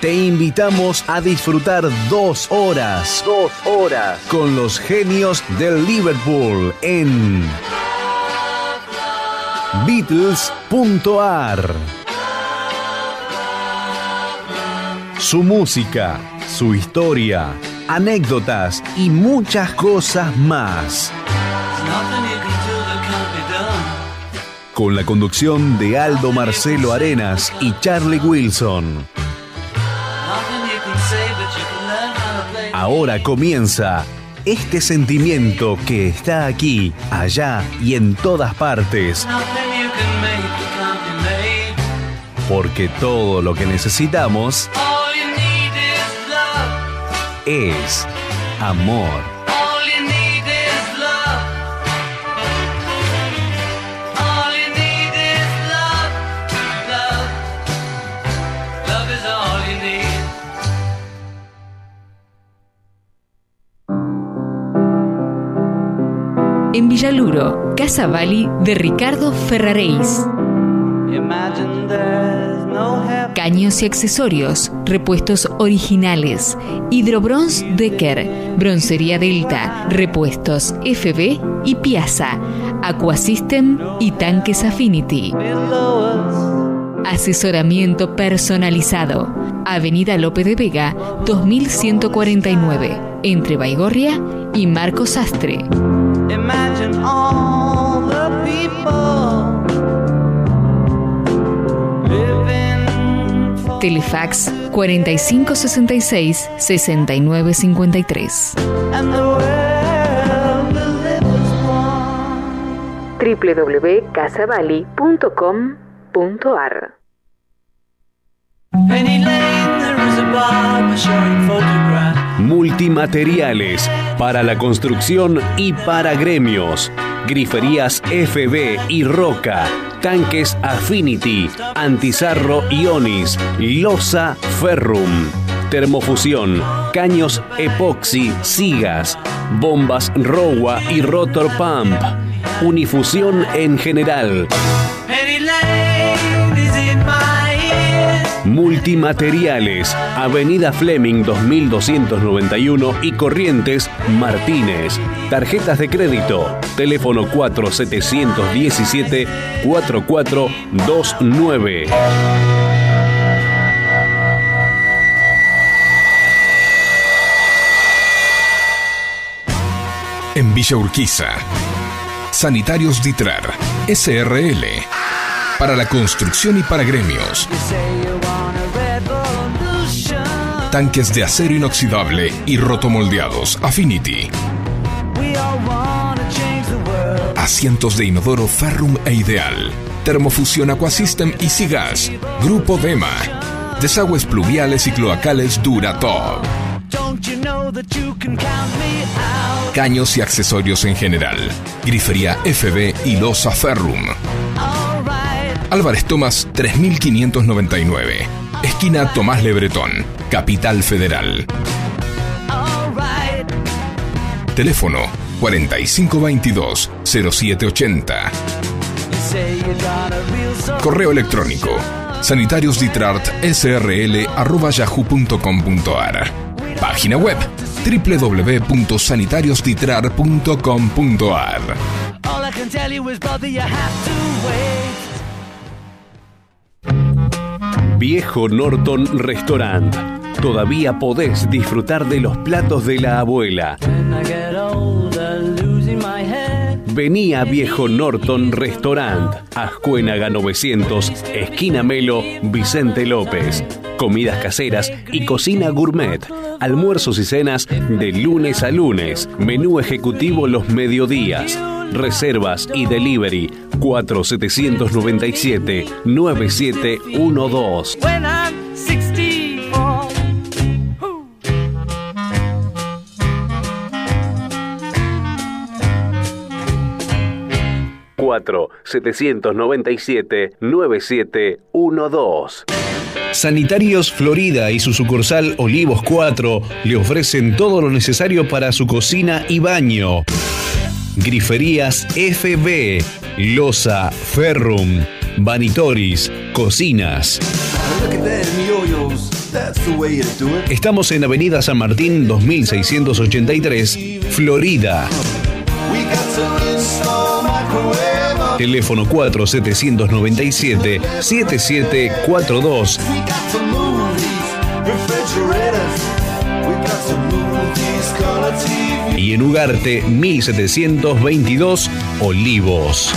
te invitamos a disfrutar dos horas. Dos horas. Con los genios del Liverpool en Beatles.ar. Su música, su historia, anécdotas y muchas cosas más. Con la conducción de Aldo Marcelo Arenas y Charlie Wilson. Ahora comienza este sentimiento que está aquí, allá y en todas partes. Porque todo lo que necesitamos es amor. En Villaluro, Casa Bali de Ricardo Ferraréis. Caños y accesorios, repuestos originales, Hidrobronz Decker, Broncería Delta, repuestos FB y Piazza, Aquasystem y Tanques Affinity. Asesoramiento personalizado. Avenida Lope de Vega, 2149, entre Baigorria y Marcos Astre. Telefax 4566 6953 www.casavali.com.ar Multimateriales para la construcción y para gremios. Griferías FB y Roca. Tanques Affinity, Antizarro Ionis, Losa Ferrum. Termofusión, caños epoxi, sigas, bombas Rowa y Rotor Pump. Unifusión en general. Multimateriales, Avenida Fleming 2291 y Corrientes Martínez. Tarjetas de crédito, teléfono 4717-4429. En Villa Urquiza, Sanitarios Ditrar, SRL, para la construcción y para gremios tanques de acero inoxidable y rotomoldeados Affinity. Asientos de inodoro Ferrum e Ideal. Termofusión Aquasystem y Sigas. Grupo Dema. Desagües pluviales y cloacales Duratop. Caños y accesorios en general. Grifería FB y Losa Ferrum. Álvarez Tomás 3599. Esquina Tomás Lebretón. Capital Federal. Teléfono 4522-0780. Correo electrónico sanitariosditrart.srl.yahoo.com.ar Página web www.sanitariosditrar.com.ar Viejo Norton Restaurant todavía podés disfrutar de los platos de la abuela. Vení a Viejo Norton Restaurant, Ascuénaga 900, esquina Melo, Vicente López. Comidas caseras y cocina gourmet. Almuerzos y cenas de lunes a lunes. Menú ejecutivo los mediodías. Reservas y delivery 4797 9712. 4-797-9712. Sanitarios Florida y su sucursal Olivos 4 le ofrecen todo lo necesario para su cocina y baño. Griferías FB, Losa, Ferrum, Vanitoris, cocinas. Estamos en Avenida San Martín 2683, Florida. Teléfono 4797 Y en Ugarte 1722, Olivos.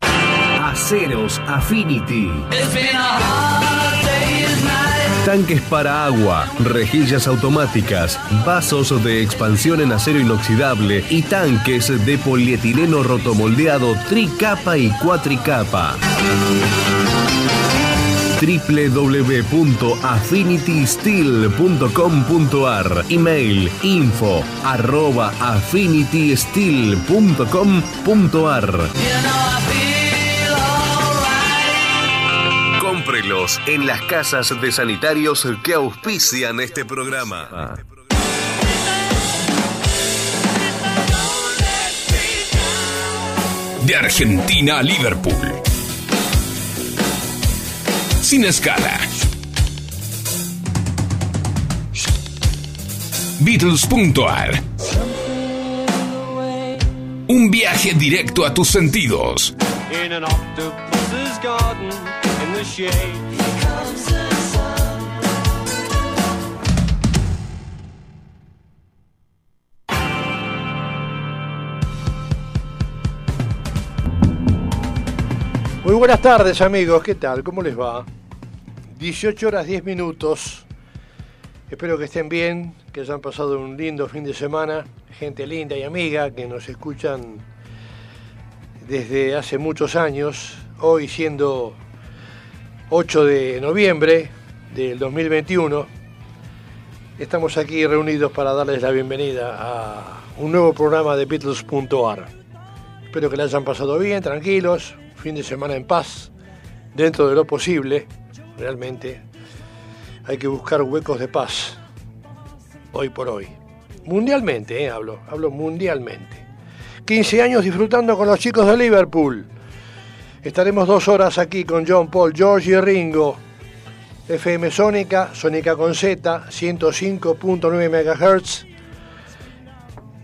Aceros Affinity. Tanques para agua, rejillas automáticas, vasos de expansión en acero inoxidable y tanques de polietileno rotomoldeado tricapa y cuatricapa www.affinitysteel.com.ar Email info arroba affinitysteel.com.ar Cómprelos en las casas de sanitarios que auspician este programa. De Argentina a Liverpool. Sin escala. Beatles.ar Un viaje directo a tus sentidos. Muy buenas tardes amigos, ¿qué tal? ¿Cómo les va? 18 horas 10 minutos. Espero que estén bien, que hayan pasado un lindo fin de semana. Gente linda y amiga que nos escuchan desde hace muchos años. Hoy siendo 8 de noviembre del 2021, estamos aquí reunidos para darles la bienvenida a un nuevo programa de Beatles.ar. Espero que la hayan pasado bien, tranquilos, fin de semana en paz, dentro de lo posible, realmente. Hay que buscar huecos de paz, hoy por hoy. Mundialmente, eh, hablo, hablo mundialmente. 15 años disfrutando con los chicos de Liverpool. Estaremos dos horas aquí con John Paul, George y Ringo. FM Sónica, Sónica con Z, 105.9 MHz.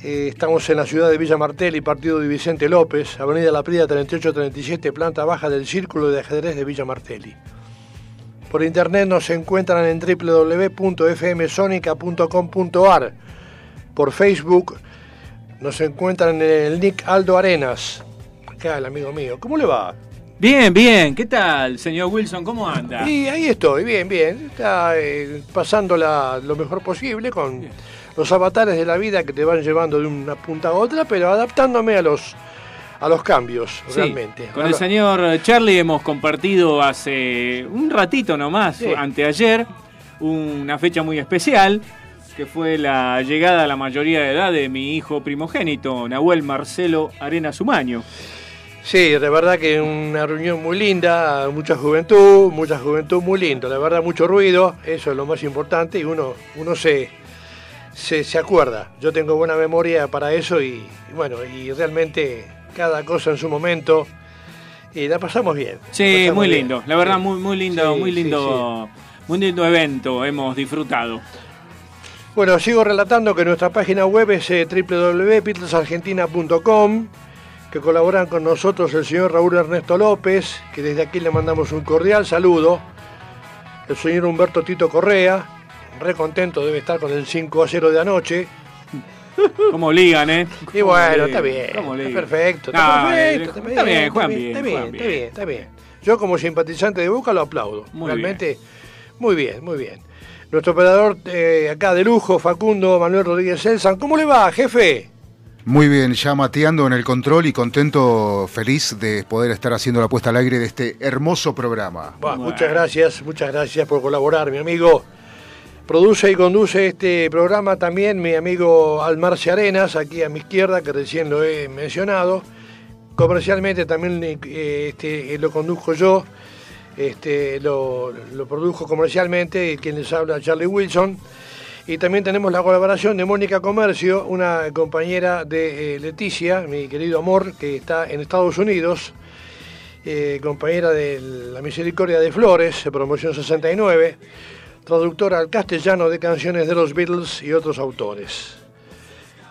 Eh, estamos en la ciudad de Villa Martelli, partido de Vicente López, Avenida La Prida 3837, planta baja del Círculo de Ajedrez de Villa Martelli. Por internet nos encuentran en www.fmsonica.com.ar. Por Facebook nos encuentran en el nick Aldo Arenas. Acá el amigo mío. ¿Cómo le va? Bien, bien. ¿Qué tal, señor Wilson? ¿Cómo anda? Y ahí estoy, bien, bien. Está eh, pasándola lo mejor posible con los avatares de la vida que te van llevando de una punta a otra, pero adaptándome a los a los cambios, Sí, realmente. Con el señor Charlie hemos compartido hace un ratito nomás, Sí. anteayer, una fecha muy especial, que fue la llegada a la mayoría de edad de mi hijo primogénito, Nahuel Marcelo Arena Sumaño. Sí, de verdad que una reunión muy linda, mucha juventud, mucha juventud muy lindo, la verdad mucho ruido, eso es lo más importante y uno, uno se, se, se acuerda. Yo tengo buena memoria para eso y, y bueno, y realmente cada cosa en su momento y la pasamos bien. Sí, pasamos muy bien. lindo, la verdad muy, muy lindo, Sí, muy sí, lindo, muy lindo evento, hemos disfrutado. Bueno, sigo relatando que nuestra página web es eh, www.beatlesargentina.com, que colaboran con nosotros el señor Raúl Ernesto López, que desde aquí le mandamos un cordial saludo, el señor Humberto Tito Correa, re contento debe estar con el 5 a 0 de anoche, Como ligan, ¿eh? y bueno, ligan, está bien, cómo está ligan. perfecto, está perfecto, está bien, juegan bien, está bien, está bien, está bien, está bien. Yo como simpatizante de Boca lo aplaudo, Muy realmente muy bien, muy bien. Nuestro operador eh, acá de lujo, Facundo Manuel Rodríguez Elsan, ¿cómo le va, jefe? Muy bien, ya mateando en el control y contento, feliz de poder estar haciendo la puesta al aire de este hermoso programa. Bah, Bueno. Muchas gracias, muchas gracias por colaborar, mi amigo. Produce y conduce este programa también mi amigo Almarce Arenas, aquí a mi izquierda, que recién lo he mencionado. Comercialmente también eh, este, lo conduzco yo, este, lo, produjo comercialmente, quien les habla Charlie Wilson. Y también tenemos la colaboración de Mónica Comercio, una compañera de eh, Leticia, mi querido amor, que está en Estados Unidos. eh, compañera de la Misericordia de Flores, promoción 69, traductora al castellano de canciones de los Beatles y otros autores.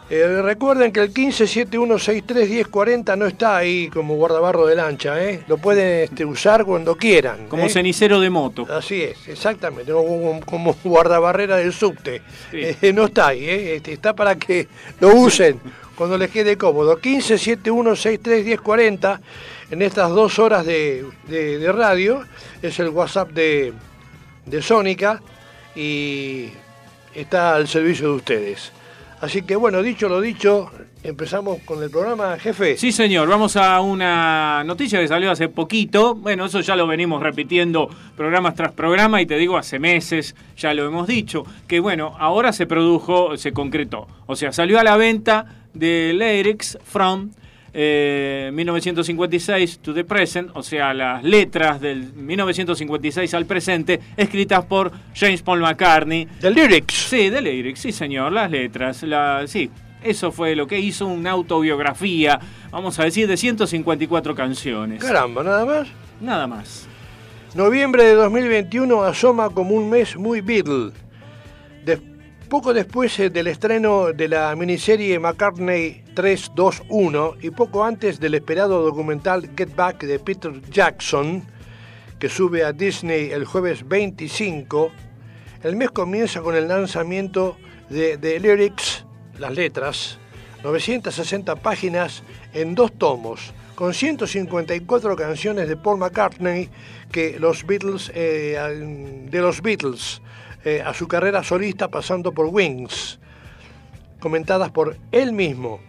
Eh, recuerden que el 1571631040 no está ahí como guardabarro de lancha, ¿eh? lo pueden este, usar cuando quieran. Como ¿eh? cenicero de moto. Así es, exactamente, como, como guardabarrera del subte. Sí. No está ahí, ¿eh? Este, está para que lo usen cuando les quede cómodo. 1571631040 en estas dos horas de, de- de radio es el WhatsApp de, de Sónica y está al servicio de ustedes. Así que bueno, dicho lo dicho, empezamos con el programa, jefe. Sí, señor, vamos a una noticia que salió hace poquito. Bueno, eso ya lo venimos repitiendo programas tras programa y te digo, hace meses ya lo hemos dicho, que bueno, ahora se produjo, se concretó. O sea, salió a la venta de Lyrics from eh, 1956 to the present, o sea, las letras del 1956 al presente, escritas por James Paul McCartney, The Lyrics. Sí, de lyrics, sí señor, las letras, la, sí. Eso fue lo que hizo una autobiografía, vamos a decir, de 154 canciones. Caramba, nada más. Nada más. Noviembre de 2021 asoma como un mes muy Beatle. De- poco después eh, del estreno de la miniserie McCartney 321 y poco antes del esperado documental Get Back de Peter Jackson, que sube a Disney el jueves 25, el mes comienza con el lanzamiento de The Lyrics, las letras, 960 páginas en dos tomos, con 154 canciones de Paul McCartney que los Beatles, eh, de los Beatles, eh, a su carrera solista pasando por Wings, comentadas por él mismo,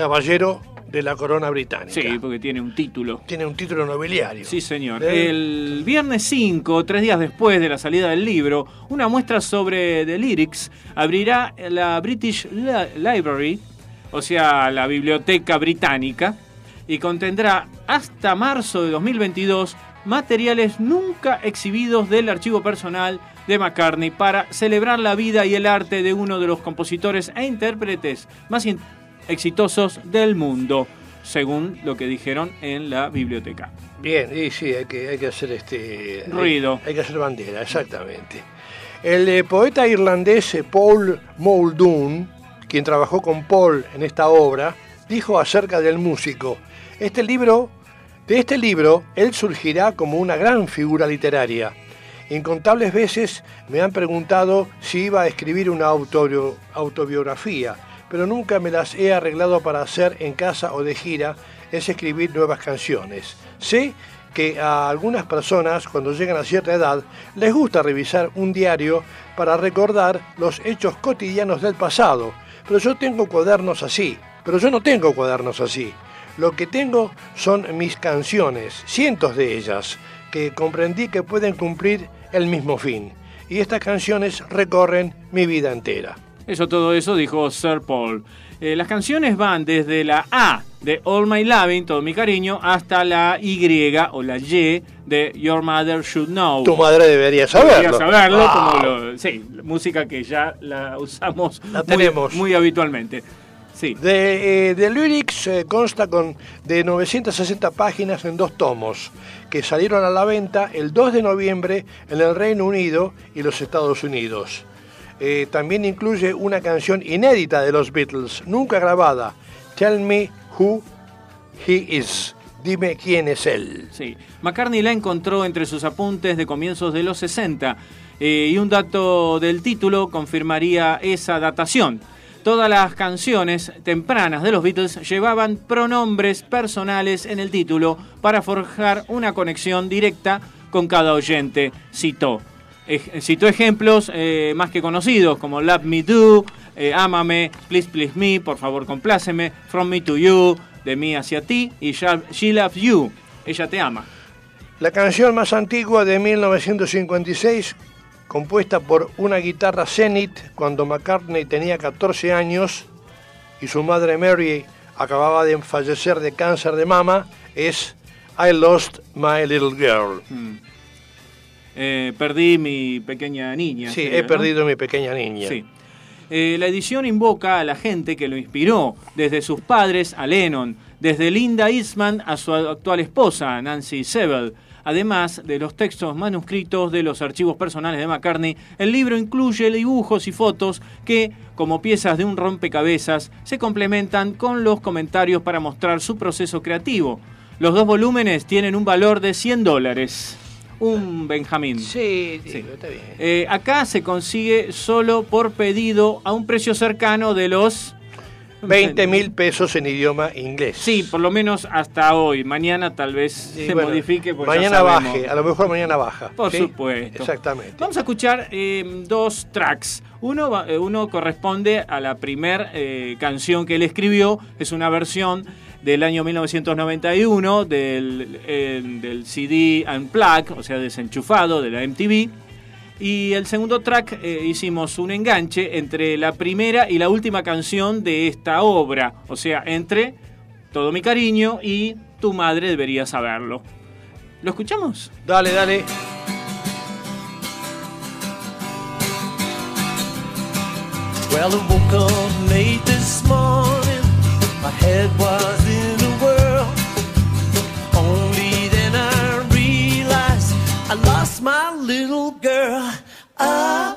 caballero de la corona británica. Sí, porque tiene un título. Tiene un título nobiliario. Sí, señor. Eh, El viernes 5, tres días después de la salida del libro, una muestra sobre The Lyrics abrirá la British Li- Library, o sea, la biblioteca británica, y contendrá hasta marzo de 2022 materiales nunca exhibidos del archivo personal de McCartney para celebrar la vida y el arte de uno de los compositores e intérpretes más exitosos del mundo, según lo que dijeron en la biblioteca. Bien, y sí, hay que, hay que hacer este Ruido. Hay, hay que hacer bandera, exactamente. El eh, poeta irlandés eh, Paul Muldoon, quien trabajó con Paul en esta obra, dijo acerca del músico: Este libro, de este libro, él surgirá como una gran figura literaria. Incontables veces me han preguntado si iba a escribir una autobio- autobiografía, pero nunca me las he arreglado para hacer en casa o de gira, es escribir nuevas canciones. Sé que a algunas personas, cuando llegan a cierta edad, les gusta revisar un diario para recordar los hechos cotidianos del pasado, pero yo tengo cuadernos así, pero yo no tengo cuadernos así. Lo que tengo son mis canciones, cientos de ellas, que comprendí que pueden cumplir el mismo fin. Y estas canciones recorren mi vida entera. Eso, todo eso dijo Sir Paul. Eh, las canciones van desde la A de All My Loving, todo mi cariño, hasta la Y o la Y de Your Mother Should Know. Tu madre debería saberlo. Debería saberlo, como lo- sí, música que ya la usamos La muy- tenemos. muy habitualmente. Sí. De, eh, The Lyrics eh, consta con de 960 páginas en dos tomos, que salieron a la venta el 2 de noviembre en el Reino Unido y los Estados Unidos. Eh, también incluye una canción inédita de los Beatles, nunca grabada, Tell Me Who He Is. Dime quién es él. Sí. McCartney la encontró entre sus apuntes de comienzos de los 60 eh, y un dato del título confirmaría esa datación. Todas las canciones tempranas de los Beatles llevaban pronombres personales en el título para forjar una conexión directa con cada oyente, citó. Ej- citó ejemplos eh, más que conocidos como Love Me Do, eh, Ámame, Please Please Me, por favor compláceme, From Me to You, de mí hacia ti y She Loves You, ella te ama. La canción más antigua de 1956, compuesta por una guitarra Zenith cuando McCartney tenía 14 años y su madre Mary acababa de fallecer de cáncer de mama, es I Lost My Little Girl. Eh, perdí mi pequeña niña. Sí, sería, he perdido mi pequeña niña. Sí. Eh, la edición invoca a la gente que lo inspiró, desde sus padres a Lennon, desde Linda Eastman a su actual esposa, Nancy Sebel. Además de los textos manuscritos de los archivos personales de McCartney, el libro incluye dibujos y fotos que, como piezas de un rompecabezas, se complementan con los comentarios para mostrar su proceso creativo. Los dos volúmenes tienen un valor de 100 dólares. Un Benjamín. Sí, Sí. está bien. Eh, acá se consigue solo por pedido a un precio cercano de los 20 mil pesos en idioma inglés. Sí, por lo menos hasta hoy. Mañana tal vez Sí, se bueno, modifique. ya mañana baje, a lo mejor mañana baja. Por ¿sí? supuesto. Exactamente. Vamos a escuchar eh, dos tracks. Uno, va- eh, uno corresponde a la primer eh, canción que él escribió. Es una versión del año 1991 del, eh, del CD Unplugged, o sea, desenchufado de la MTV. Y el segundo track eh, hicimos un enganche entre la primera y la última canción de esta obra. O sea, entre Todo mi cariño y Tu madre debería saberlo. ¿Lo escuchamos? Dale, dale. Well, I woke up late this morning. My head was in a whirl. Only then I realized I lost my little girl. Ah,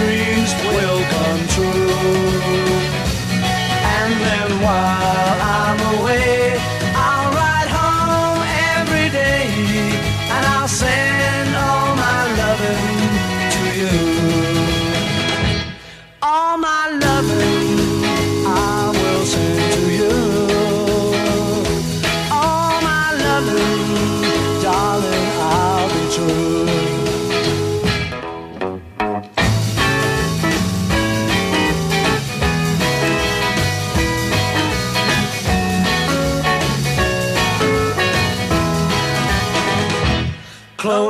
dreams will come true. And then while I'm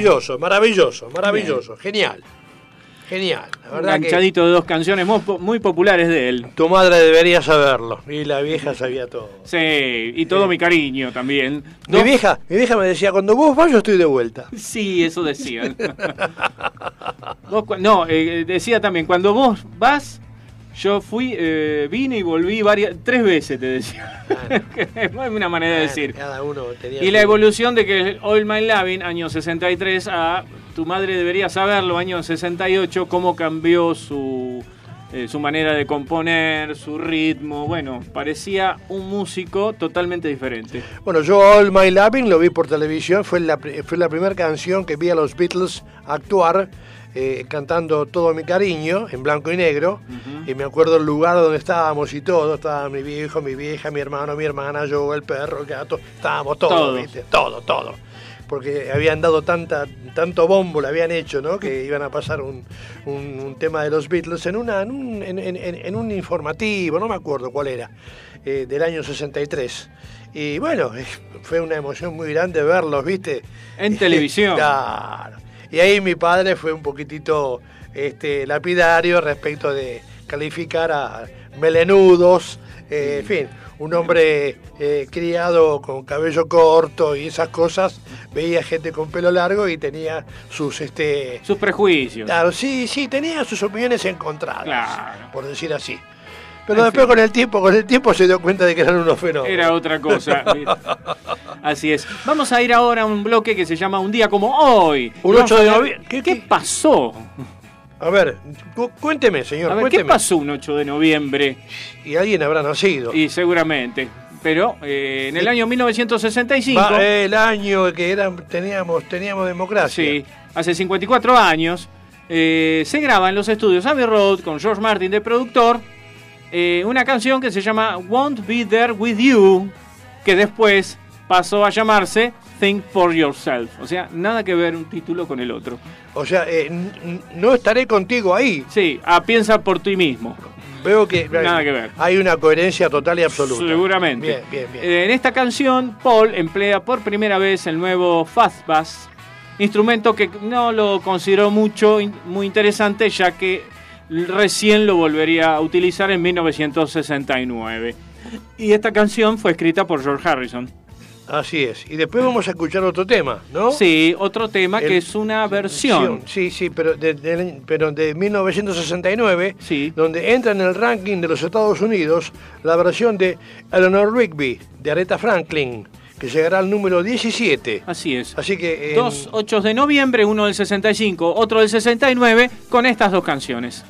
Maravilloso, maravilloso, maravilloso. Genial. Genial. La Un verdad que de dos canciones muy, po- muy populares de él. tu madre debería saberlo. Y la vieja sabía todo. Sí, y todo mi cariño también. Mi vieja, mi vieja me decía, cuando vos vas yo estoy de vuelta. Sí, eso decían. Cu- no, eh, decía también, cuando vos vas, yo fui, eh, vine y volví varias, tres veces, te decía. es una manera de decir. Cada uno tenía Y la evolución de que All My Loving, año 63, a Tu Madre Debería Saberlo, año 68, cómo cambió su, eh, su manera de componer, su ritmo. Bueno, parecía un músico totalmente diferente. Bueno, yo All My Loving lo vi por televisión, fue la, fue la primera canción que vi a los Beatles actuar eh, cantando Todo mi cariño en blanco y negro. Y me acuerdo el lugar donde estábamos y todo, estaba mi viejo, mi vieja, mi hermano, mi hermana, yo, el perro, el gato, estábamos todos, Todos. ¿viste? Todo, todo. Porque habían dado tanta, tanto bombo, le habían hecho, ¿no? Que iban a pasar un, un- un tema de los Beatles en, una, en, un, en- en- en- un informativo, no me acuerdo cuál era, eh, del año 63. Y bueno, fue una emoción muy grande verlos, ¿viste? En televisión. Claro. Y ahí mi padre fue un poquitito este, lapidario respecto de calificar a melenudos, eh, en fin, un hombre eh, criado con cabello corto y esas cosas, veía gente con pelo largo y tenía sus, este, Sus prejuicios. claro, sí, sí, tenía sus opiniones encontradas, Claro. por decir así. Pero después con el tiempo, con el tiempo se dio cuenta de que eran unos fenómenos. Era otra cosa. Así es. Vamos a ir ahora a un bloque que se llama Un día como hoy. Un Vamos 8 a de noviembre. ¿Qué, pasó? A ver, cu- cuénteme, señor, A ver, ¿qué pasó un 8 de noviembre? Y alguien habrá nacido. Y seguramente. Pero eh, en el año 1965, Va, el año que era, teníamos, teníamos democracia. sí, hace 54 años, eh, se graba en los estudios Abbey Road con George Martin de productor eh, una canción que se llama Won't Be There With You, que después pasó a llamarse Think For Yourself. O sea, nada que ver un título con el otro. O sea, eh, no estaré contigo ahí. Sí, a piensa por ti mismo. Veo que Nada que ver. hay una coherencia total y absoluta. Seguramente. Bien, bien, bien. Eh, En esta canción, Paul emplea por primera vez el nuevo fast bass, instrumento que no lo consideró mucho, muy interesante, ya que recién lo volvería a utilizar en 1969. Y esta canción fue escrita por George Harrison. Así es. Y después vamos a escuchar otro tema, ¿no? Sí, otro tema El- que es una versión. Sí, sí, pero de, de- pero de 1969, Sí. donde entra en el ranking de los Estados Unidos la versión de Eleanor Rigby, de Aretha Franklin, que llegará al número 17. Así es. Así que... en- Dos 8 de noviembre, uno del 65, otro del 69, con estas dos canciones.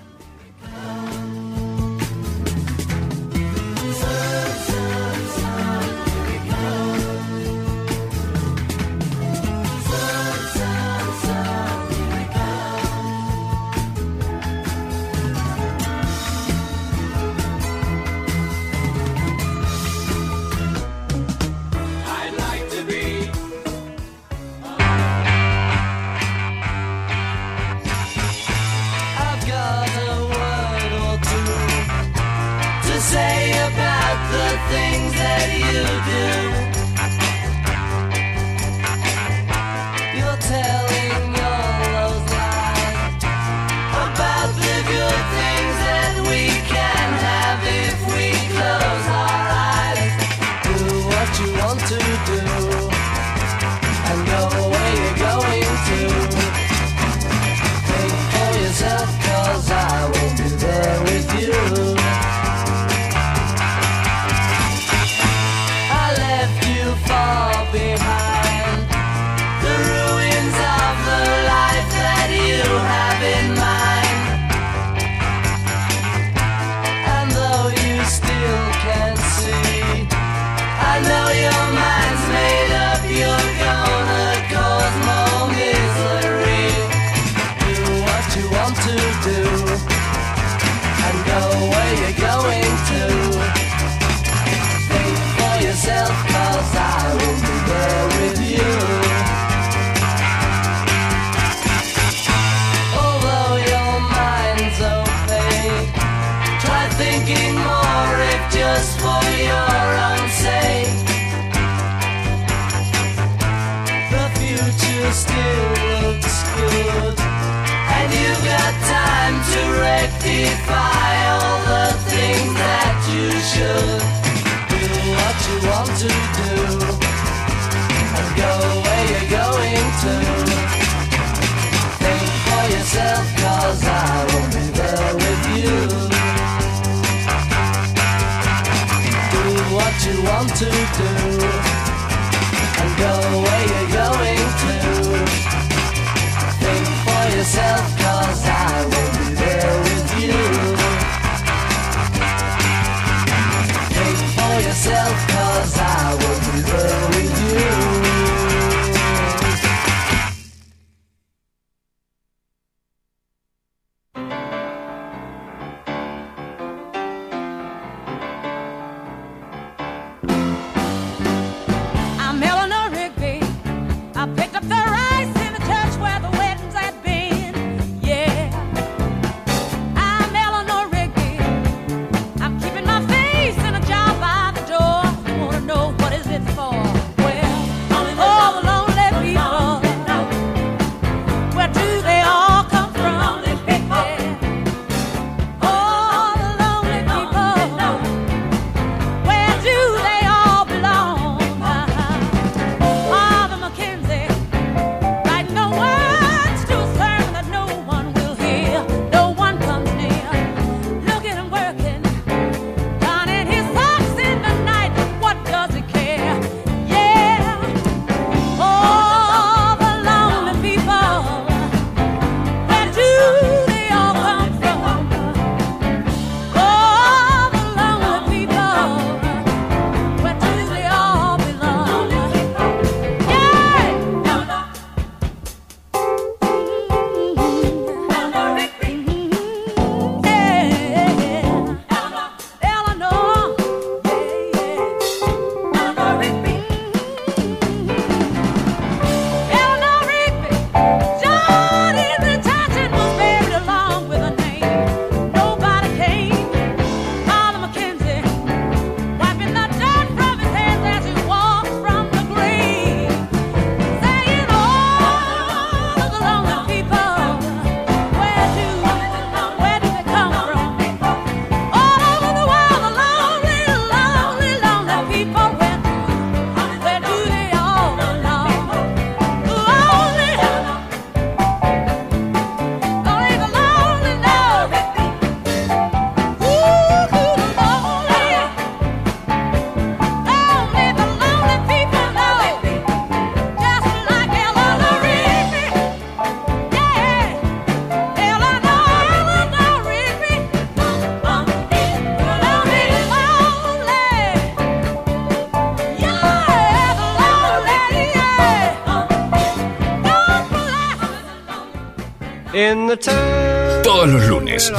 Todos los lunes,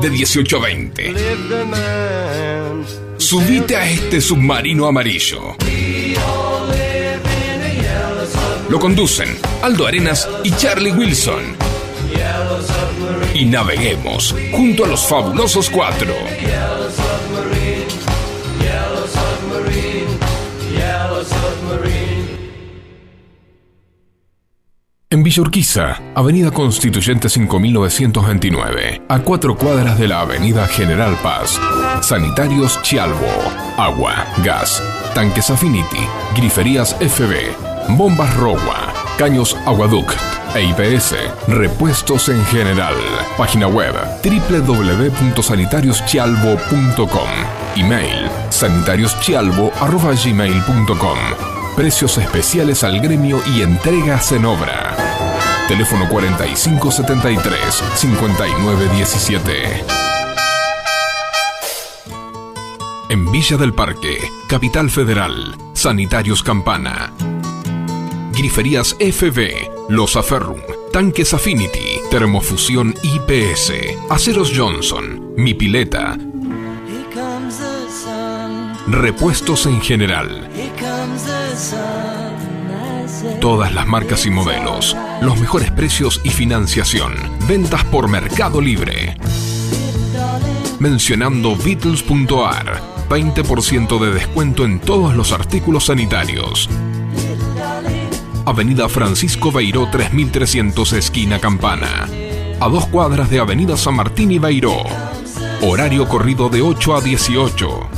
de 18 a 20. Subite a este submarino amarillo. Lo conducen Aldo Arenas y Charlie Wilson. Y naveguemos junto a los fabulosos cuatro. En Villa Urquiza, Avenida Constituyente 5929, a cuatro cuadras de la Avenida General Paz. Sanitarios Chialvo, agua, gas, tanques Affinity, griferías FB, bombas Rowa, caños Aguaduct e IPS, repuestos en general. Página web www.sanitarioschialvo.com. Email sanitarioschialvo.gmail.com. Precios especiales al gremio y entregas en obra. Teléfono 4573-5917. En Villa del Parque, Capital Federal, Sanitarios Campana. Griferías FB, Los Aferrum, Tanques Affinity, Termofusión IPS, Aceros Johnson, Mi Pileta, repuestos en general, todas las marcas y modelos, los mejores precios y financiación, ventas por Mercado Libre. Mencionando Beatles.ar, 20% de descuento en todos los artículos sanitarios. Avenida Francisco Beiró 3300 esquina Campana. A dos cuadras de Avenida San Martín y Beiró. Horario corrido de 8 a 18.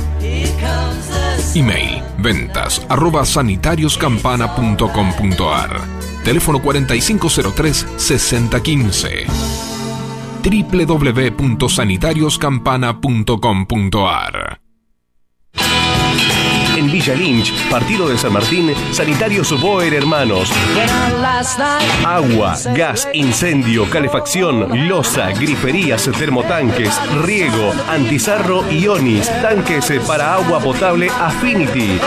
Email ventas arroba sanitarioscampana.com.ar Teléfono 4503 6015 www.sanitarioscampana.com.ar En Villa Lynch, partido de San Martín, Sanitarios Boer Hermanos. Agua, gas, incendio, calefacción, losa, griferías, termotanques, riego, antizarro y onis, tanques para agua potable Affinity.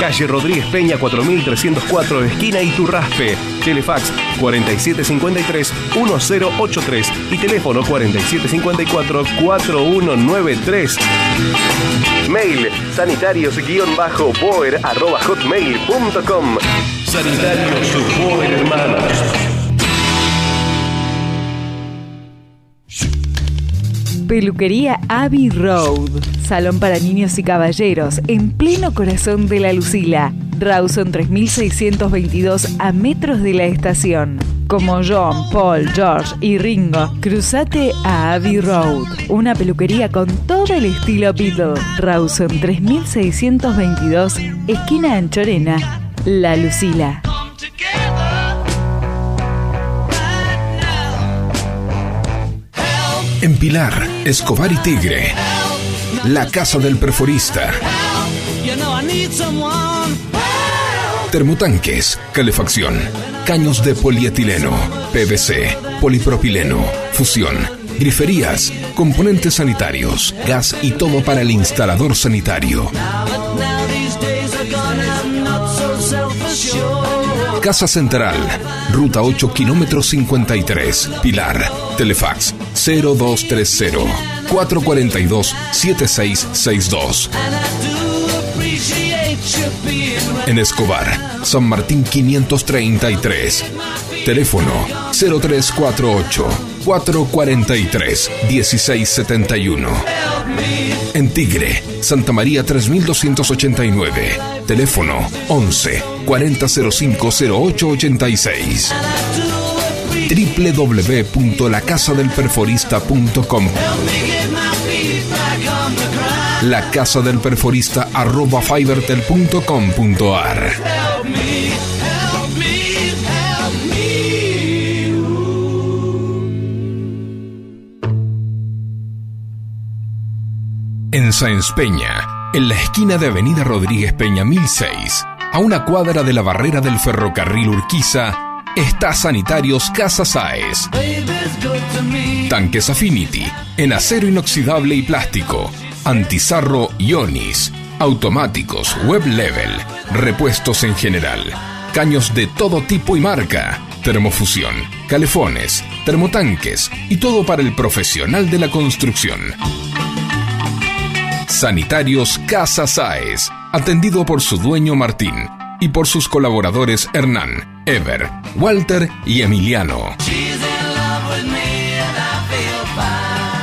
Calle Rodríguez Peña 4304, esquina Iturraspe. Telefax 4753-1083 y teléfono 4754-4193. Mail sanitarios-boer arroba hotmail.com. Sanitarios Boer Hermanos. Peluquería Abbey Road. Salón para niños y caballeros en pleno corazón de la Lucila. Rawson 3622 a metros de la estación. Como John, Paul, George y Ringo, cruzate a Abbey Road. Una peluquería con todo el estilo Beatle. Rawson 3622, esquina Anchorena, La Lucila. En Pilar, Escobar y Tigre. La Casa del Perforista. Termotanques, calefacción, caños de polietileno, PVC, polipropileno, fusión, griferías, componentes sanitarios, gas y todo para el instalador sanitario. Casa Central, Ruta 8, kilómetro 53, Pilar, Telefax 0230 442 7662. And I do appreciate you being right. En Escobar, San Martín 533. Teléfono 0348 443 1671. En Tigre, Santa María 3289. Teléfono 11 4005 0886. www.lacasadelperforista.com La Casa del Perforista arroba fibertel.com.ar En Sáenz Peña, en la esquina de Avenida Rodríguez Peña 1006, a una cuadra de la barrera del ferrocarril Urquiza, está Sanitarios Casa Sáez. Tanques Affinity, en acero inoxidable y plástico, antizarro Ionis, automáticos, web level, repuestos en general, caños de todo tipo y marca, termofusión, calefones, termotanques y todo para el profesional de la construcción. Sanitarios Casa Sáez, atendido por su dueño Martín y por sus colaboradores Hernán, Ever, Walter y Emiliano.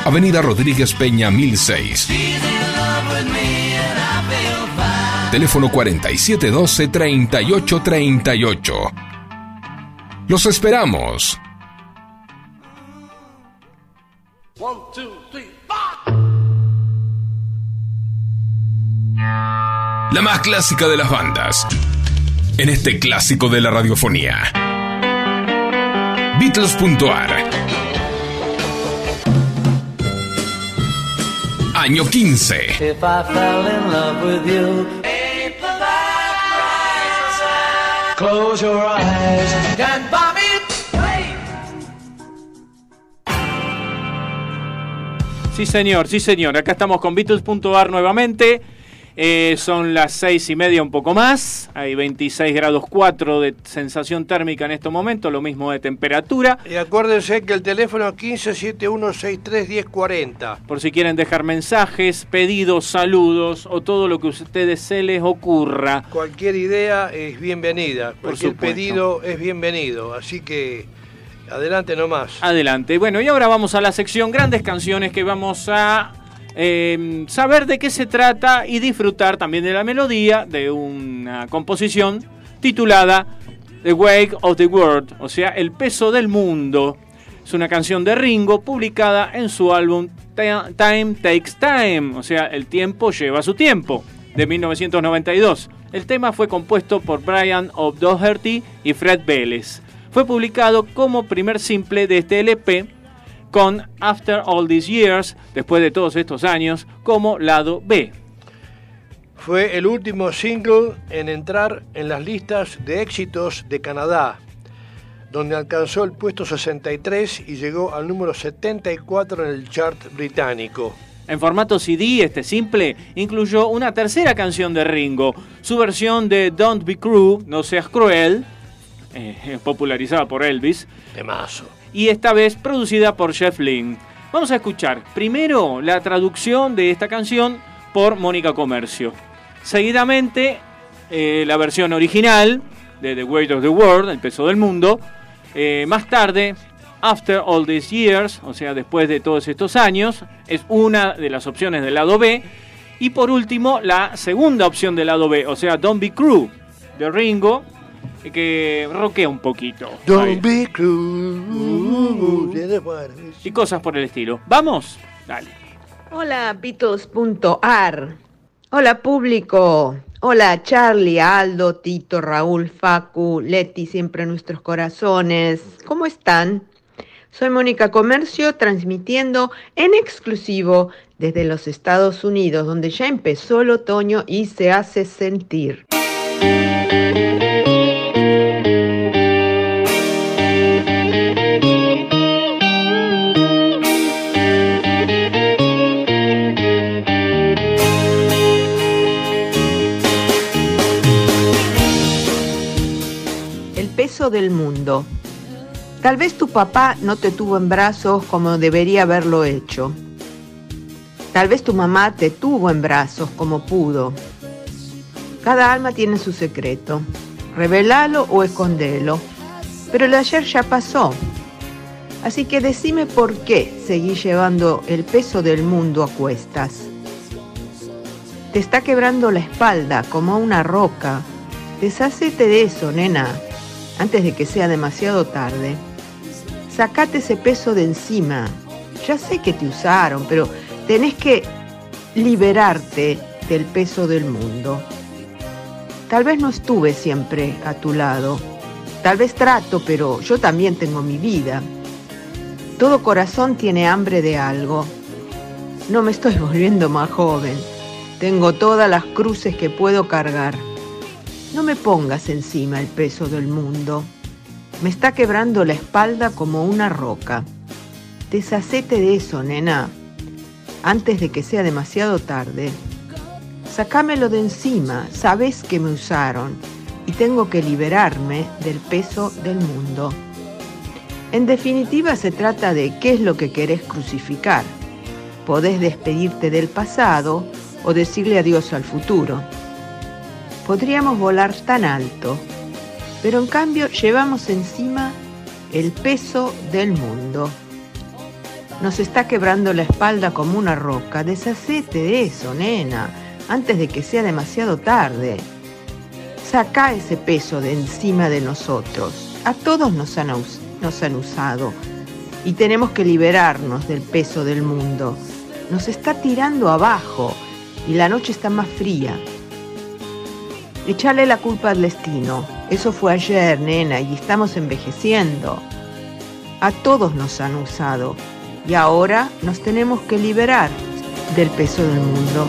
Avenida Rodríguez Peña 1006. Teléfono 4712-3838. Los esperamos. One, two, three. La más clásica de las bandas. En este clásico de la radiofonía. Beatles.ar. Año 15. If I fell in love with you, close your eyes and buy me. Sí, señor, sí, señor. Acá estamos con Beatles.ar nuevamente. Eh, son las seis y media, un poco más. Hay 26 grados 4 de sensación térmica en este momento, lo mismo de temperatura. Y acuérdense que el teléfono es 1571631040. Por si quieren dejar mensajes, pedidos, saludos o todo lo que a ustedes se les ocurra. Cualquier idea es bienvenida, cualquier supuesto. pedido es bienvenido. Así que adelante nomás. Adelante. Bueno, y ahora vamos a la sección Grandes Canciones que vamos a eh, saber de qué se trata y disfrutar también de la melodía de una composición titulada The Wake of the World, o sea, El peso del mundo. Es una canción de Ringo publicada en su álbum Ti- Time Takes Time, o sea, El tiempo lleva su tiempo, de 1992. El tema fue compuesto por Brian O'Doherty y Fred Vélez. Fue publicado como primer simple de este LP con After All These Years, después de todos estos años, como lado B. Fue el último single en entrar en las listas de éxitos de Canadá, donde alcanzó el puesto 63 y llegó al número 74 en el chart británico. En formato CD, este simple incluyó una tercera canción de Ringo, su versión de Don't Be Cruel, No Seas Cruel, eh, popularizada por Elvis, Temazo. Y esta vez producida por Jeff Lynne. Vamos a escuchar primero la traducción de esta canción por Mónica Comercio. Seguidamente, eh, la versión original de The Weight of the World, El peso del mundo. Eh, más tarde, After All These Years, o sea, después de todos estos años, es una de las opciones del lado B. Y por último, la segunda opción del lado B, o sea, Don't Be Cruel, de Ringo, que roquea un poquito. Don't be cruel. y cosas por el estilo. ¿Vamos? Dale. Hola, Beatles.ar. Hola, público. Hola, Charlie, Aldo, Tito, Raúl, Facu, Leti, siempre en nuestros corazones. ¿Cómo están? Soy Mónica Comercio, transmitiendo en exclusivo desde los Estados Unidos, donde ya empezó el otoño y se hace sentir. Peso del mundo. Tal vez tu papá no te tuvo en brazos como debería haberlo hecho. Tal vez tu mamá te tuvo en brazos como pudo. Cada alma tiene su secreto. Revelalo o escondelo. Pero el ayer ya pasó. Así que decime por qué seguís llevando el peso del mundo a cuestas. Te está quebrando la espalda como una roca. Deshacete de eso, nena, antes de que sea demasiado tarde. Sacate ese peso de encima. Ya sé que te usaron, pero tenés que liberarte del peso del mundo. Tal vez no estuve siempre a tu lado. Tal vez trato, pero yo también tengo mi vida. Todo corazón tiene hambre de algo. No me estoy volviendo más joven. Tengo todas las cruces que puedo cargar. No me pongas encima el peso del mundo. Me está quebrando la espalda como una roca. Deshacete de eso, nena, antes de que sea demasiado tarde. Sacámelo de encima, sabes que me usaron y tengo que liberarme del peso del mundo. En definitiva se trata de qué es lo que querés crucificar. Podés despedirte del pasado o decirle adiós al futuro podríamos volar tan alto, pero en cambio llevamos encima el peso del mundo. Nos está quebrando la espalda como una roca. Deshacete de eso, nena, antes de que sea demasiado tarde. Saca ese peso de encima de nosotros. A todos nos han usado y tenemos que liberarnos del peso del mundo. Nos está tirando abajo y la noche está más fría. Echarle la culpa al destino. Eso fue ayer, nena, y estamos envejeciendo. A todos nos han usado y ahora nos tenemos que liberar del peso del mundo.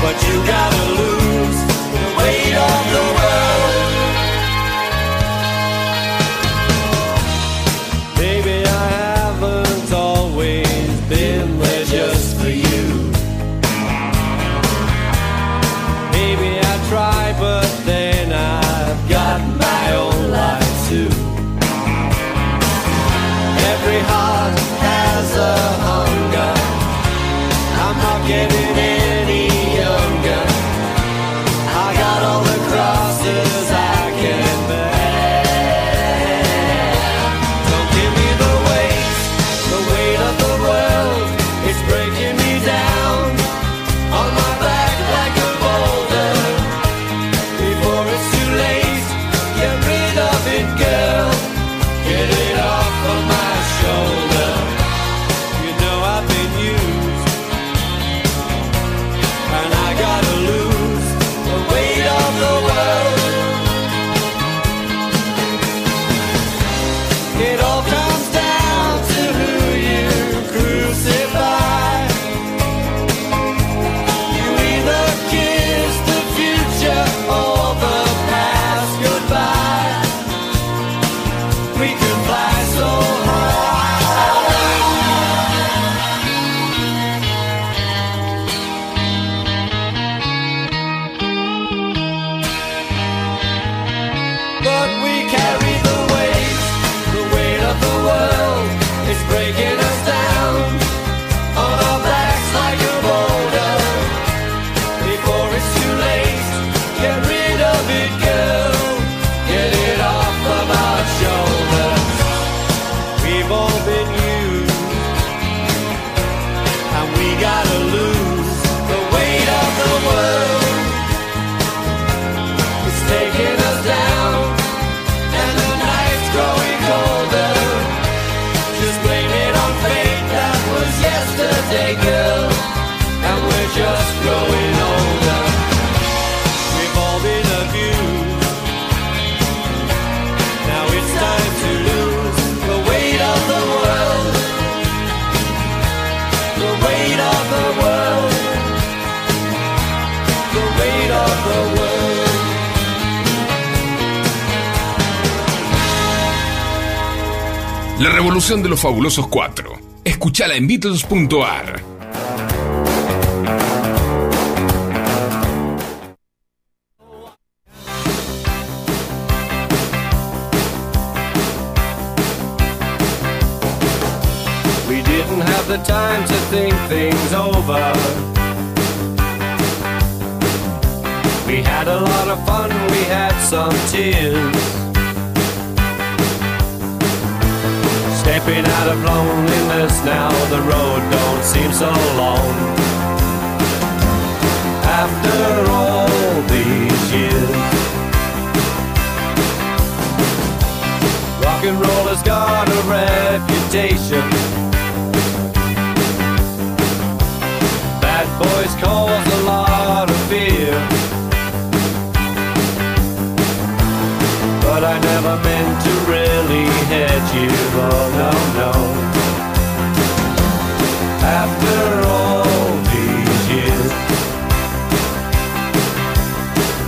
but you gotta lose. De los Fabulosos cuatro. Escúchala en Beatles.ar. But I never meant to really hit you, oh no, no. After all these years,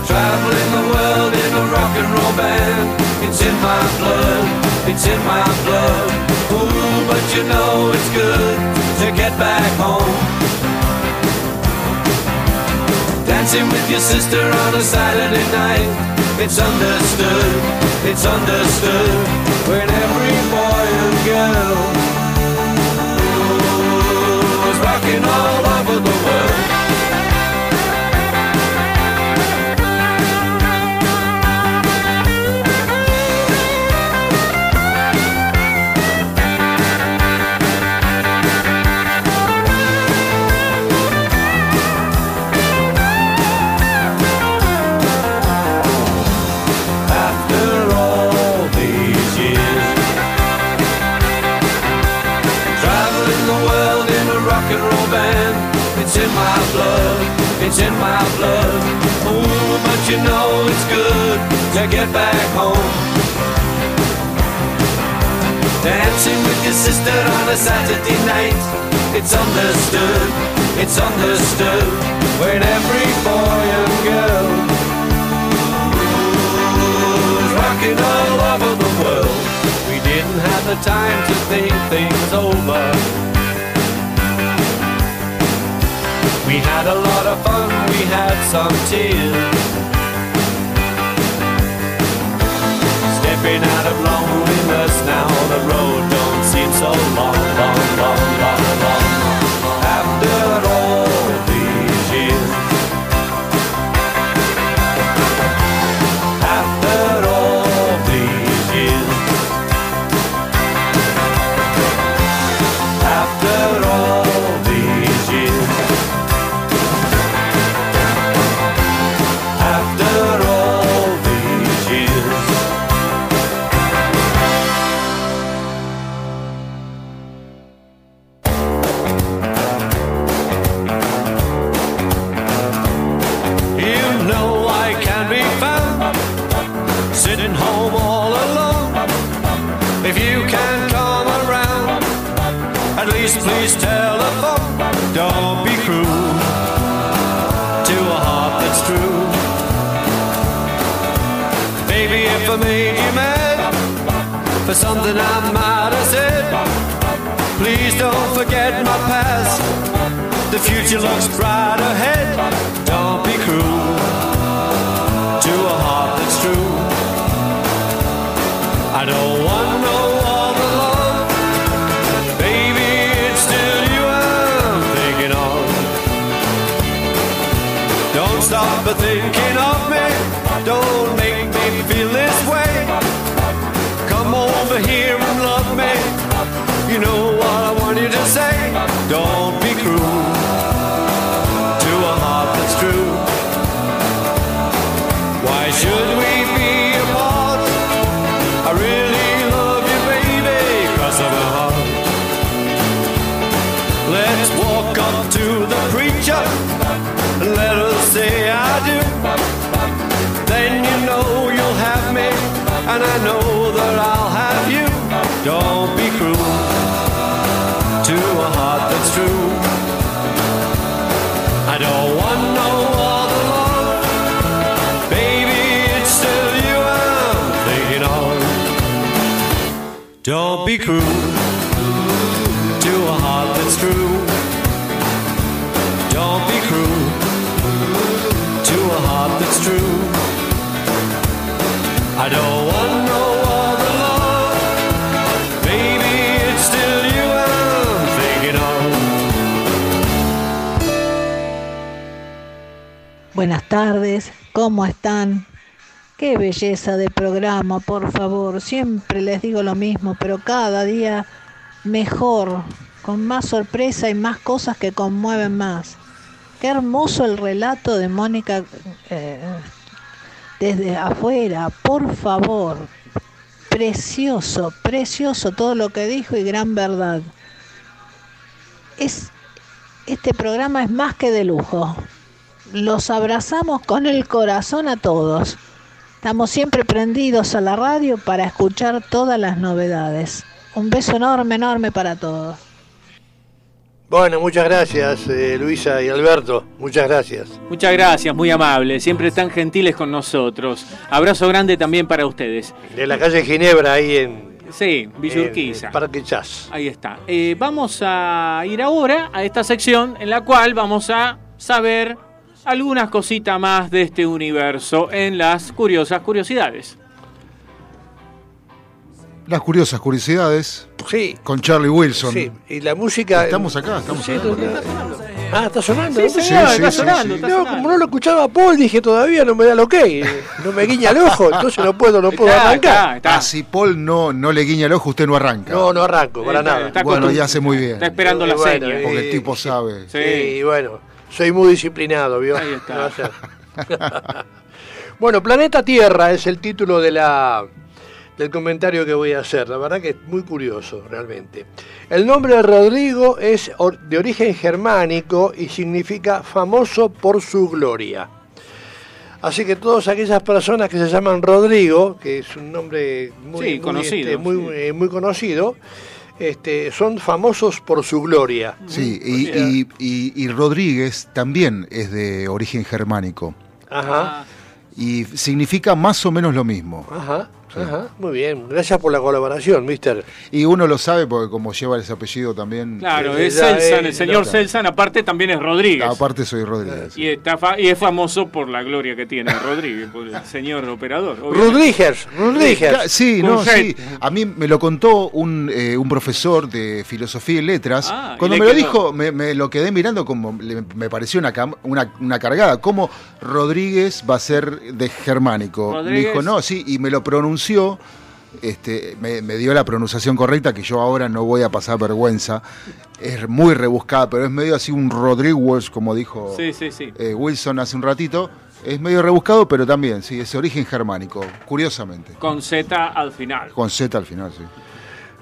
traveling the world in a rock and roll band, it's in my blood, it's in my blood. Ooh, but you know it's good to get back home. Dancing with your sister on a Saturday night. It's understood, it's understood. When every boy and girl is rocking all over the world. My blood. Oh, but you know it's good to get back home. Dancing with your sister on a Saturday night. It's understood, it's understood. When every boy and girl was rocking all over the world. We didn't have the time to think things over. We had a lot of fun, we had some tears. Stepping out of loneliness now, the road don't seem so long, long, long, long, long. was. Then you know you'll have me, and I know that I'll have you. Don't be cruel to a heart that's true. I don't want no other love. Baby, it's still you I'm thinking of. Don't be cruel Buenas tardes, ¿cómo están? Qué belleza de programa, por favor. Siempre les digo lo mismo, pero cada día mejor, con más sorpresa y más cosas que conmueven más. Qué hermoso el relato de Mónica eh, desde afuera, por favor. Precioso, precioso todo lo que dijo y gran verdad. Es, este programa es más que de lujo. Los abrazamos con el corazón a todos. Estamos siempre prendidos a la radio para escuchar todas las novedades. Un beso enorme, enorme para todos. Bueno, muchas gracias, eh, Luisa y Alberto. Muchas gracias. Muchas gracias, muy amables, siempre tan gentiles con nosotros. Abrazo grande también para ustedes. De la calle Ginebra, ahí en, Sí, Villa Urquiza. en Parque Chas. Ahí está. Eh, vamos a ir ahora a esta sección en la cual vamos a saber algunas cositas más de este universo en las curiosas curiosidades. Las curiosas curiosidades Sí. con Charlie Wilson. Sí, y la música. Estamos acá, estamos Sí, acá. tú- Ah, está sonando. Sí, ¿no? señor, sí, está sí, sonando, sí. está No, sonando. como no lo escuchaba Paul, dije todavía no me da el ok. No me guiña el ojo, entonces no puedo, no puedo Está, arrancar. está, está. Ah, si Paul no, no le guiña el ojo, usted no arranca. No, no arranco, para Está- nada. está bueno, ya hace muy bien. Está esperando Y la bueno, seña. eh, Porque el tipo sabe. Sí. Sí, bueno, soy muy disciplinado, ¿vio? Ahí está. Bueno, Planeta Tierra es el título de la, del comentario que voy a hacer. La verdad que es muy curioso, realmente. El nombre de Rodrigo es de origen germánico y significa famoso por su gloria. Así que todas aquellas personas que se llaman Rodrigo, que es un nombre muy, Sí, muy, conocido, este, muy, sí. eh, muy conocido, este, son famosos por su gloria. Sí, y, y- y- y Rodríguez también es de origen germánico. Ajá. Ah, Y significa más o menos lo mismo. Ajá, ajá, muy bien. Gracias por la colaboración, mister. Y uno lo sabe porque como lleva ese apellido también. claro, Eh, es Celsan, eh, el señor. Celsan, aparte también es Rodríguez. Aparte soy Rodríguez. Y, está fa- y es famoso por la gloria que tiene Rodríguez, por el señor operador. obviamente. Rodríguez, Rodríguez. Ca- Sí, no, sí. A mí me lo contó un, eh, un profesor de filosofía y letras. Ah, y Cuando le me lo dijo, me, me lo quedé mirando como le- me pareció una, una, una cargada. ¿Cómo Rodríguez va a ser de germánico? Me Rodríguez. dijo, no, sí, y me lo pronunció. Este, me, me dio la pronunciación correcta, que yo ahora no voy a pasar vergüenza. Es muy rebuscada, pero es medio así un Rodríguez, como dijo Sí, sí, sí. eh, Wilson hace un ratito. Es medio rebuscado, pero también, sí, es de origen germánico, curiosamente. Con Z al final. Con Z al final, sí.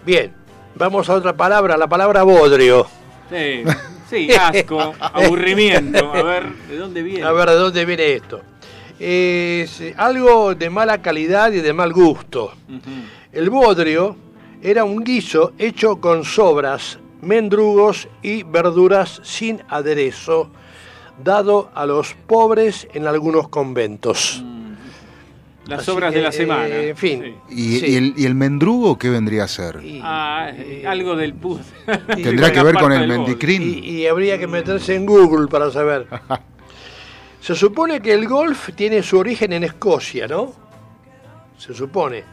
Bien, vamos a otra palabra, la palabra bodrio. Sí, sí, asco, aburrimiento. A ver, ¿de dónde viene? A ver, ¿de dónde viene esto? Es eh, algo de mala calidad y de mal gusto. El bodrio era un guiso hecho con sobras, mendrugos y verduras sin aderezo, dado a los pobres en algunos conventos. Las Así obras de la semana. eh, en fin. Sí. ¿Y, Sí. y el, y el mendrugo qué vendría a ser? Y- Ah, eh, algo del pus. ¿Tendrá que ver con el mendicrín? Y, y habría que meterse en Google para saber. Se supone que el golf tiene su origen en Escocia, ¿no? Se supone.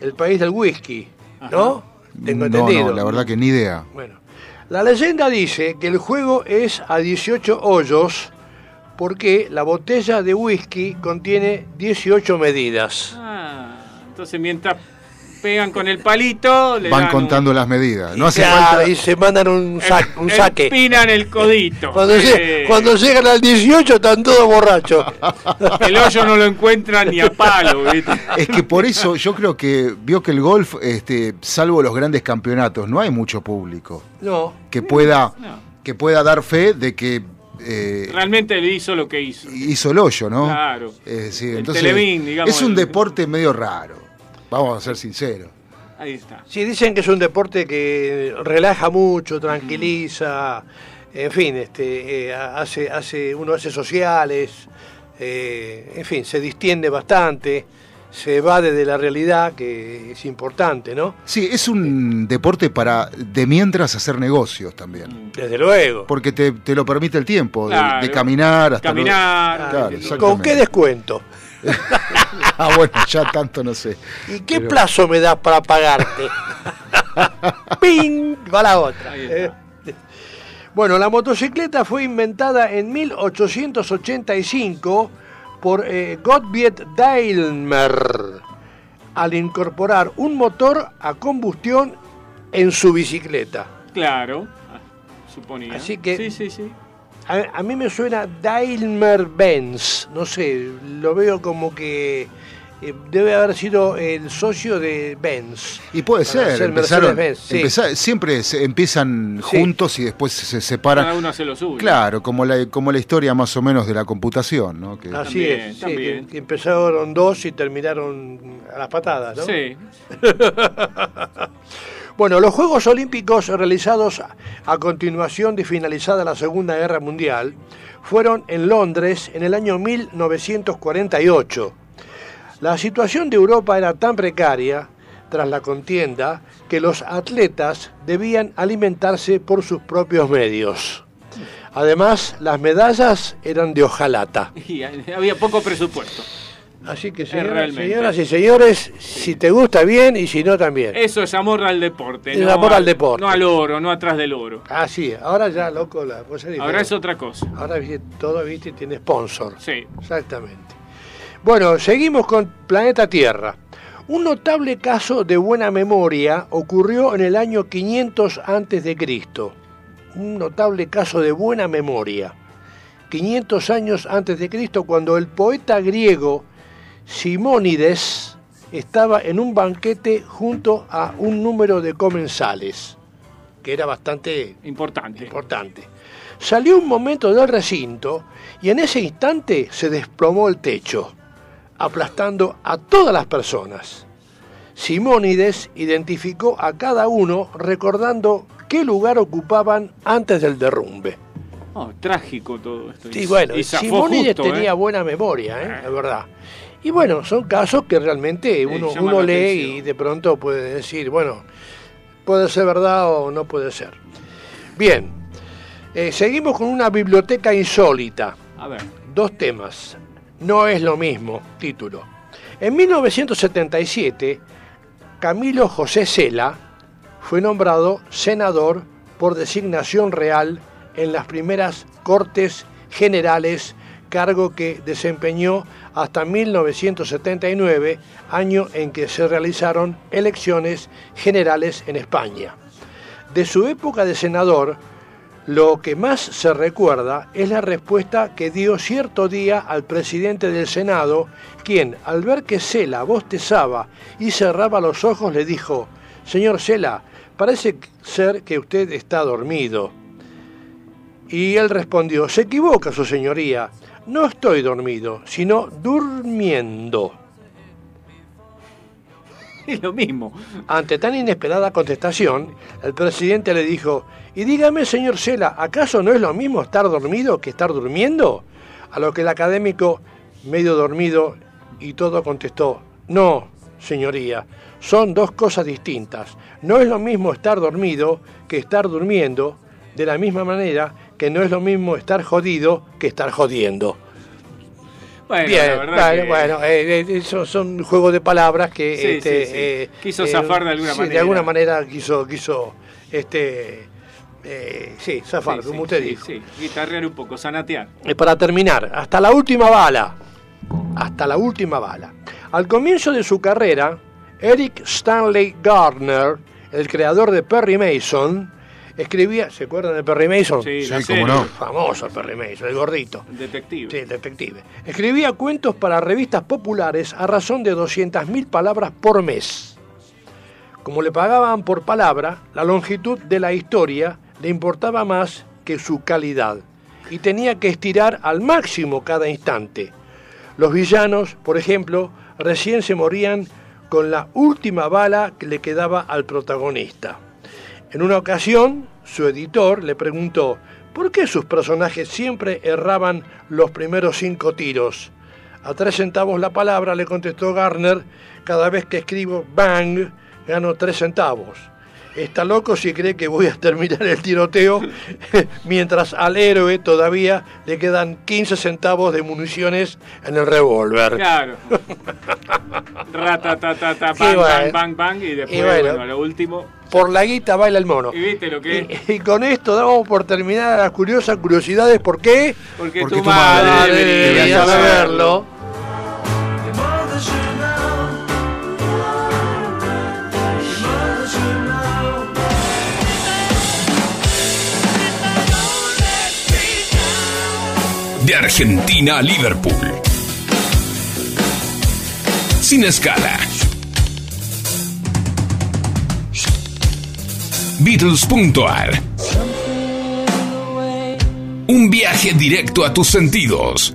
El país del whisky, ¿no? Tengo no, entendido. no, la verdad que ni idea. Bueno, la leyenda dice que el juego es a 18 hoyos porque la botella de whisky contiene 18 medidas. Ah, entonces mientras pegan con el palito, le Van dan contando las medidas. No hace Claro, falta. y se mandan un, sa- un un, saque. Empinan el codito. Cuando, Eh, cuando llegan al 18 están todos borrachos. El hoyo no lo encuentran ni a palo, ¿viste? Es que por eso yo creo que vio que el golf, este, salvo los grandes campeonatos, no hay mucho público No, que pueda, No. que pueda dar fe de que eh, Realmente le hizo lo que hizo. hizo el hoyo, ¿no? Claro. Es decir, El entonces Televín, digamos, es un el- deporte medio raro. Vamos a ser sinceros. Ahí está. sí, dicen que es un deporte que relaja mucho, tranquiliza, en fin, este, eh, hace, hace, uno hace sociales, eh, en fin, se distiende bastante, se evade de la realidad, que es importante, ¿no? Sí, es un deporte para de mientras hacer negocios también. Desde luego. Porque te, te lo permite el tiempo, de- caminar hasta... Caminar. Claro, ¿Con qué descuento? Ah, bueno, ya tanto no sé. ¿Y qué Pero- plazo me das para pagarte? ¡Ping! Va la otra. Ahí está. Eh, Bueno, la motocicleta fue inventada en 1885 por eh, Gottlieb Daimler al incorporar un motor a combustión en su bicicleta. Claro, ah, suponía. Así que- Sí, sí, sí. A, a mí me suena Daimler Benz, no sé, lo veo como que eh, debe haber sido el socio de Benz. Y puede ser, empezaron, Mercedes-Benz, sí. siempre se empiezan Sí. juntos y después se separan. Cada uno hace lo suyo. Claro, como la, como la historia más o menos de la computación, ¿no? Que- Así También, es, sí, también. que, que empezaron dos y terminaron a las patadas, ¿no? Sí. Bueno, los Juegos Olímpicos realizados a continuación de finalizada la Segunda Guerra Mundial fueron en Londres en el año 1948. La situación de Europa era tan precaria tras la contienda que los atletas debían alimentarse por sus propios medios. Además, las medallas eran de hojalata. Y había poco presupuesto. Así que, Eh, señoras, y señores, si te gusta bien y si no también. Eso es amor al deporte. Es amor al deporte. No al oro, no atrás del oro. Ah, sí, ahora ya, loco, la cosa es Ahora es otra cosa. Ahora todo, viste, tiene sponsor. Sí. Exactamente. Bueno, seguimos con Planeta Tierra. Un notable caso de buena memoria ocurrió en el año 500 antes de Cristo. Un notable caso de buena memoria. 500 años antes de Cristo, cuando el poeta griego Simónides estaba en un banquete junto a un número de comensales, que era bastante Importante. importante. Salió un momento del recinto y en ese instante se desplomó el techo, aplastando a todas las personas. Simónides identificó a cada uno recordando qué lugar ocupaban antes del derrumbe. Oh, trágico todo esto. Sí, bueno, y Simónides justo, tenía ¿eh? buena memoria, ¿eh? es verdad. Y bueno, son casos que realmente uno, lee atención. y de pronto puede decir, bueno, puede ser verdad o no puede ser. Bien, eh, seguimos con una biblioteca insólita. A ver. Dos temas. No es lo mismo, título. En 1977, Camilo José Cela fue nombrado senador por designación real en las primeras Cortes Generales, cargo que desempeñó hasta 1979, año en que se realizaron elecciones generales en España. De su época de senador, lo que más se recuerda es la respuesta que dio cierto día al presidente del Senado, quien, al ver que Cela bostezaba y cerraba los ojos, le dijo, Señor Cela, parece ser que usted está dormido. Y él respondió, se equivoca, su señoría, no estoy dormido, sino durmiendo. Es lo mismo. Ante tan inesperada contestación, el presidente le dijo, y dígame, señor Cela, ¿acaso no es lo mismo estar dormido que estar durmiendo? A lo que el académico, medio dormido y todo, contestó, no, señoría, son dos cosas distintas. No es lo mismo estar dormido que estar durmiendo, de la misma manera que no es lo mismo estar jodido que estar jodiendo. Bueno, Bien, la verdad bueno, que- bueno, eh, eh, esos son juegos de palabras que Sí, este, sí, sí. eh, Quiso zafar de alguna manera. de alguna manera quiso, quiso, este, eh, sí, zafar, como usted sí, dijo. Sí, guitarrear un poco, sanatear. Para terminar, hasta la última bala, hasta la última bala. Al comienzo de su carrera, Eric Stanley Gardner, el creador de Perry Mason, escribía, ¿se acuerdan de Perry Mason? Sí, Sí, cómo no. Famoso Perry Mason, el gordito. el Detective. Sí, el detective. Escribía cuentos para revistas populares a razón de 200.000 palabras por mes. Como le pagaban por palabra, la longitud de la historia le importaba más que su calidad y tenía que estirar al máximo cada instante. Los villanos, por ejemplo, recién se morían con la última bala que le quedaba al protagonista. En una ocasión, su editor le preguntó por qué sus personajes siempre erraban los primeros cinco tiros. A tres centavos la palabra, le contestó Garner, cada vez que escribo bang, gano tres centavos. Está loco si cree que voy a terminar el tiroteo mientras al héroe todavía le quedan 15 centavos de municiones en el revólver. Claro. Ratatatata, Y bang, bueno. bang, bang, bang. Y después, Y bueno. bueno, lo último. Por la guita baila el mono. ¿Y viste lo que es? Y, y con esto damos por terminada las curiosas curiosidades. ¿Por qué? Porque, Porque tu tu madre madre debería saberlo. Argentina a Liverpool. Sin escala. Beatles.ar Un viaje directo a tus sentidos.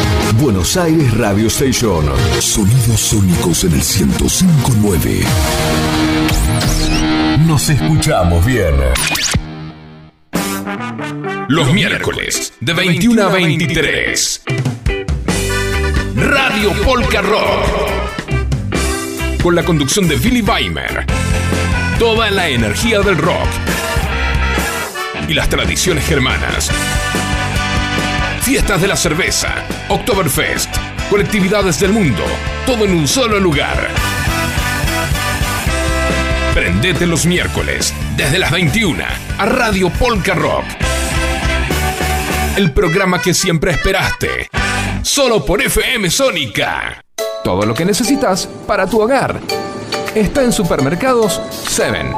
Buenos Aires Radio Station. Sonidos sónicos en el 1059. Nos escuchamos bien. Los miércoles de 21 a 23. Radio Polka Rock. Con la conducción de Billy Weimer. Toda la energía del rock. Y las tradiciones germanas. Fiestas de la cerveza, Oktoberfest, colectividades del mundo, todo en un solo lugar. Prendete los miércoles, desde las 21, a Radio Polka Rock. El programa que siempre esperaste. Solo por FM Sónica. Todo lo que necesitas para tu hogar. Está en Supermercados 7.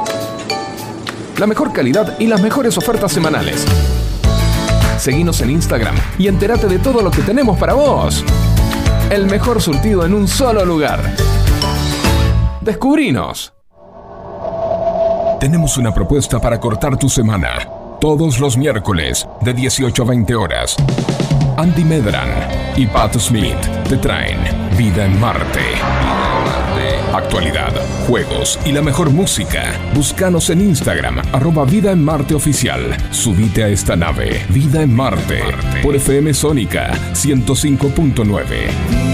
La mejor calidad y las mejores ofertas semanales. Seguinos en Instagram y entérate de todo lo que tenemos para vos. El mejor surtido en un solo lugar. Descubrinos. Tenemos una propuesta para cortar tu semana. Todos los miércoles, de 18 a 20 horas. Andy Medran y Pat Smith te traen Vida en Marte. Actualidad, juegos y la mejor música. Búscanos en Instagram, arroba Vida en Marte Oficial. Subite a esta nave, Vida en Marte, por FM Sónica 105.9.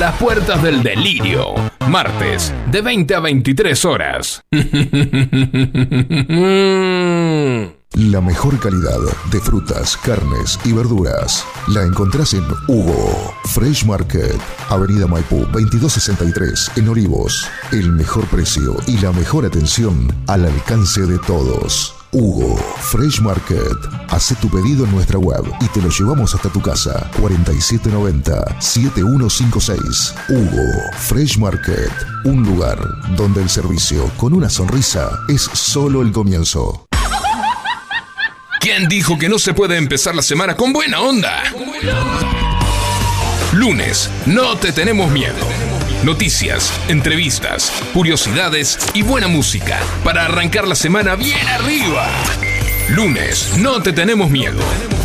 las puertas del delirio, martes, de 20 a 23 horas. La mejor calidad de frutas, carnes y verduras la encontrás en Hugo Fresh Market, Avenida Maipú 2263 en Olivos. El mejor precio y la mejor atención al alcance de todos. Hugo Fresh Market. Hace tu pedido en nuestra web y te lo llevamos hasta tu casa. 4790-7156. Hugo Fresh Market. Un lugar donde el servicio con una sonrisa es solo el comienzo. ¿Quién dijo que no se puede empezar la semana con buena onda? Lunes, no te tenemos miedo. Noticias, entrevistas, curiosidades y buena música para arrancar la semana bien arriba. Lunes, no te tenemos miedo.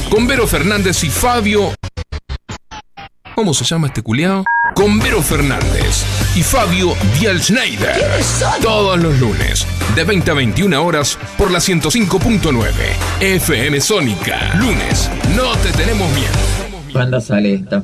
Con Vero Fernández y Fabio. ¿Cómo se llama este culiao? Con Vero Fernández y Fabio Dial Schneider. Todos los lunes, de 20 a 21 horas, por la 105.9 FM Sónica. Lunes, no te tenemos miedo. ¿Cuándo sale esto?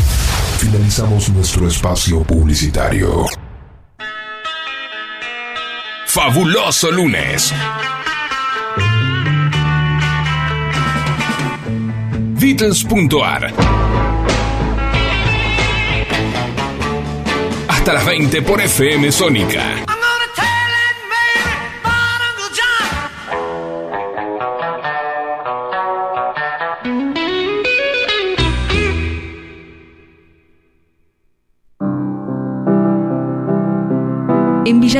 Finalizamos nuestro espacio publicitario. Fabuloso lunes. Beatles.ar Hasta las 20 por FM Sónica.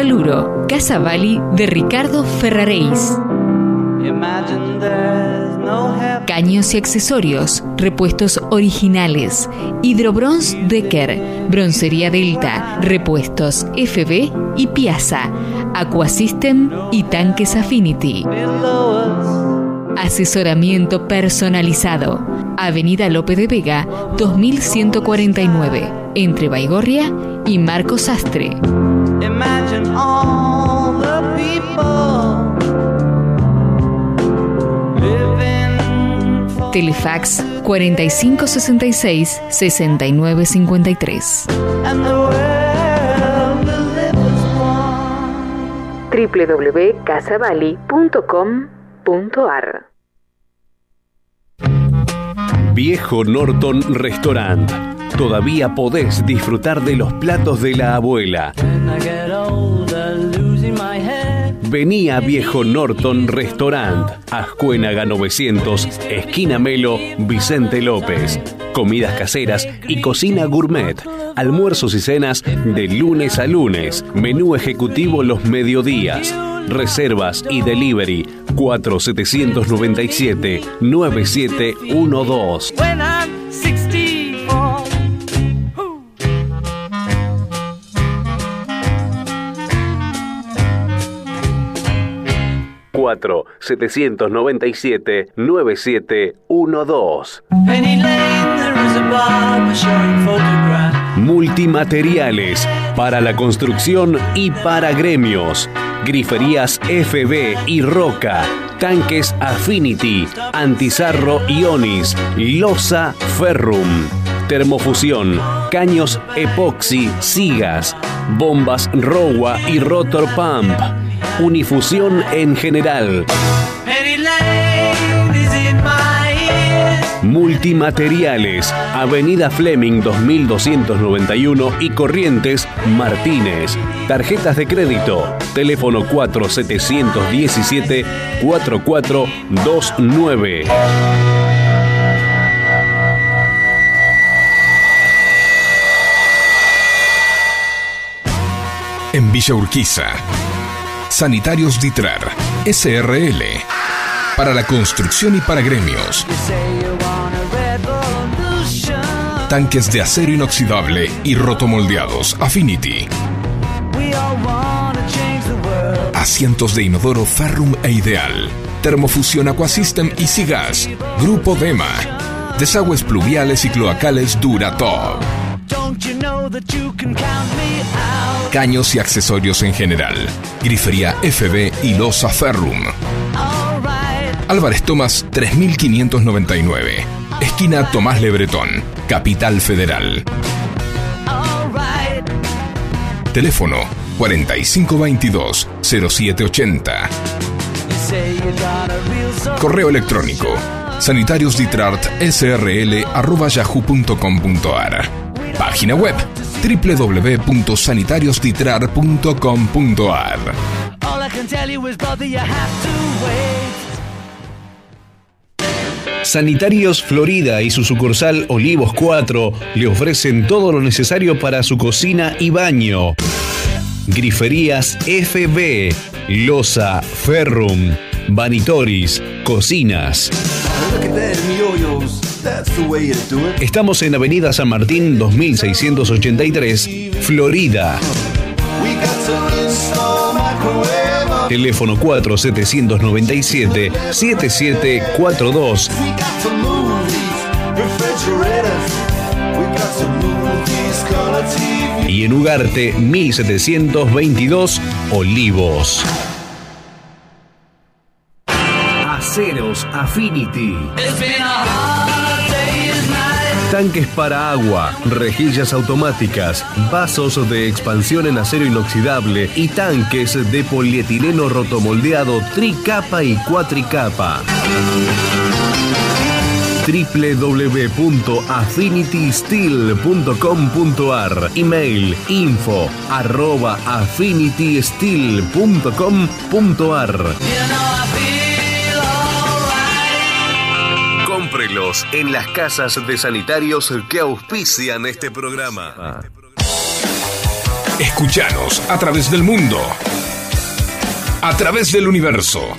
Villaluro, Casa Bali de Ricardo heaven. Caños y accesorios, repuestos originales. Hidrobronz Decker, Broncería Delta, repuestos FB y Piazza, Aquasystem y tanques Affinity. Asesoramiento personalizado. Avenida Lope de Vega, 2149, entre Baigorria y Marcos Sastre. Imagine all the people living for Telefax 4566-6953. and the world will live as one. www.casavali.com.ar Viejo Norton Restaurant. Todavía podés disfrutar de los platos de la abuela. Vení a Viejo Norton Restaurant, Ascuénaga 900, esquina Melo, Vicente López. Comidas caseras y cocina gourmet. Almuerzos y cenas de lunes a lunes. Menú ejecutivo los mediodías. Reservas y delivery 4797 9712. 797 9712 Multimateriales para la construcción y para gremios. Griferías FB y Roca, tanques Affinity, Antizarro Ionis, Losa Ferrum, Termofusión, caños Epoxi, Sigas, bombas Rowa y Rotor Pump. Unifusión en general. Multimateriales, Avenida Fleming 2291 y Corrientes Martínez. Tarjetas de crédito, teléfono 4717 4429. En Villa Urquiza. Sanitarios Ditrar. SRL. Para la construcción y para gremios. Tanques de acero inoxidable y rotomoldeados Affinity. Asientos de inodoro Ferrum e Ideal. Termofusión Aquasystem y Sigas. Grupo Dema. Desagües pluviales y cloacales Duratop. Caños y accesorios en general. Grifería FB y Losa Ferrum. Álvarez Tomás 3599. Esquina Tomás Lebretón. Capital Federal. Teléfono 4522-0780. You say you got a real soul. Correo electrónico sanitariosditrat.yahoo.com.ar Página web wait. Sanitarios Florida y su sucursal Olivos 4 le ofrecen todo lo necesario para su cocina y baño. Griferías FB, Losa, Ferrum, Vanitoris, Cocinas. Estamos en Avenida San Martín 2683, Florida. Teléfono 4797-7742. We got to move these refrigerators. We got some movies, color TV. Y en Ugarte 1722 Olivos. Aceros Affinity. Tanques para agua, rejillas automáticas, vasos de expansión en acero inoxidable y tanques de polietileno rotomoldeado tricapa y cuatricapa. www.affinitysteel.com.ar Email info arroba En las casas de sanitarios que auspician este programa. Escuchanos a través del mundo. A través del universo.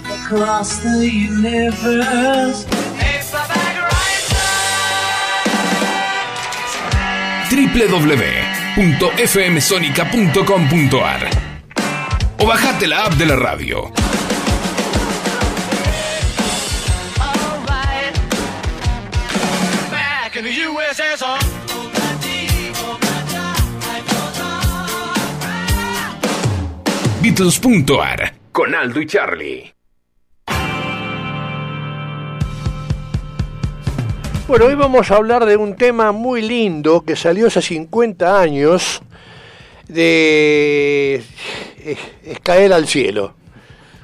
Www.fmsonica.com.ar O bajate la app de la radio. Beatles.ar con Aldo y Charlie. Bueno, hoy vamos a hablar de un tema muy lindo que salió hace 50 años de eh, Escaer al cielo.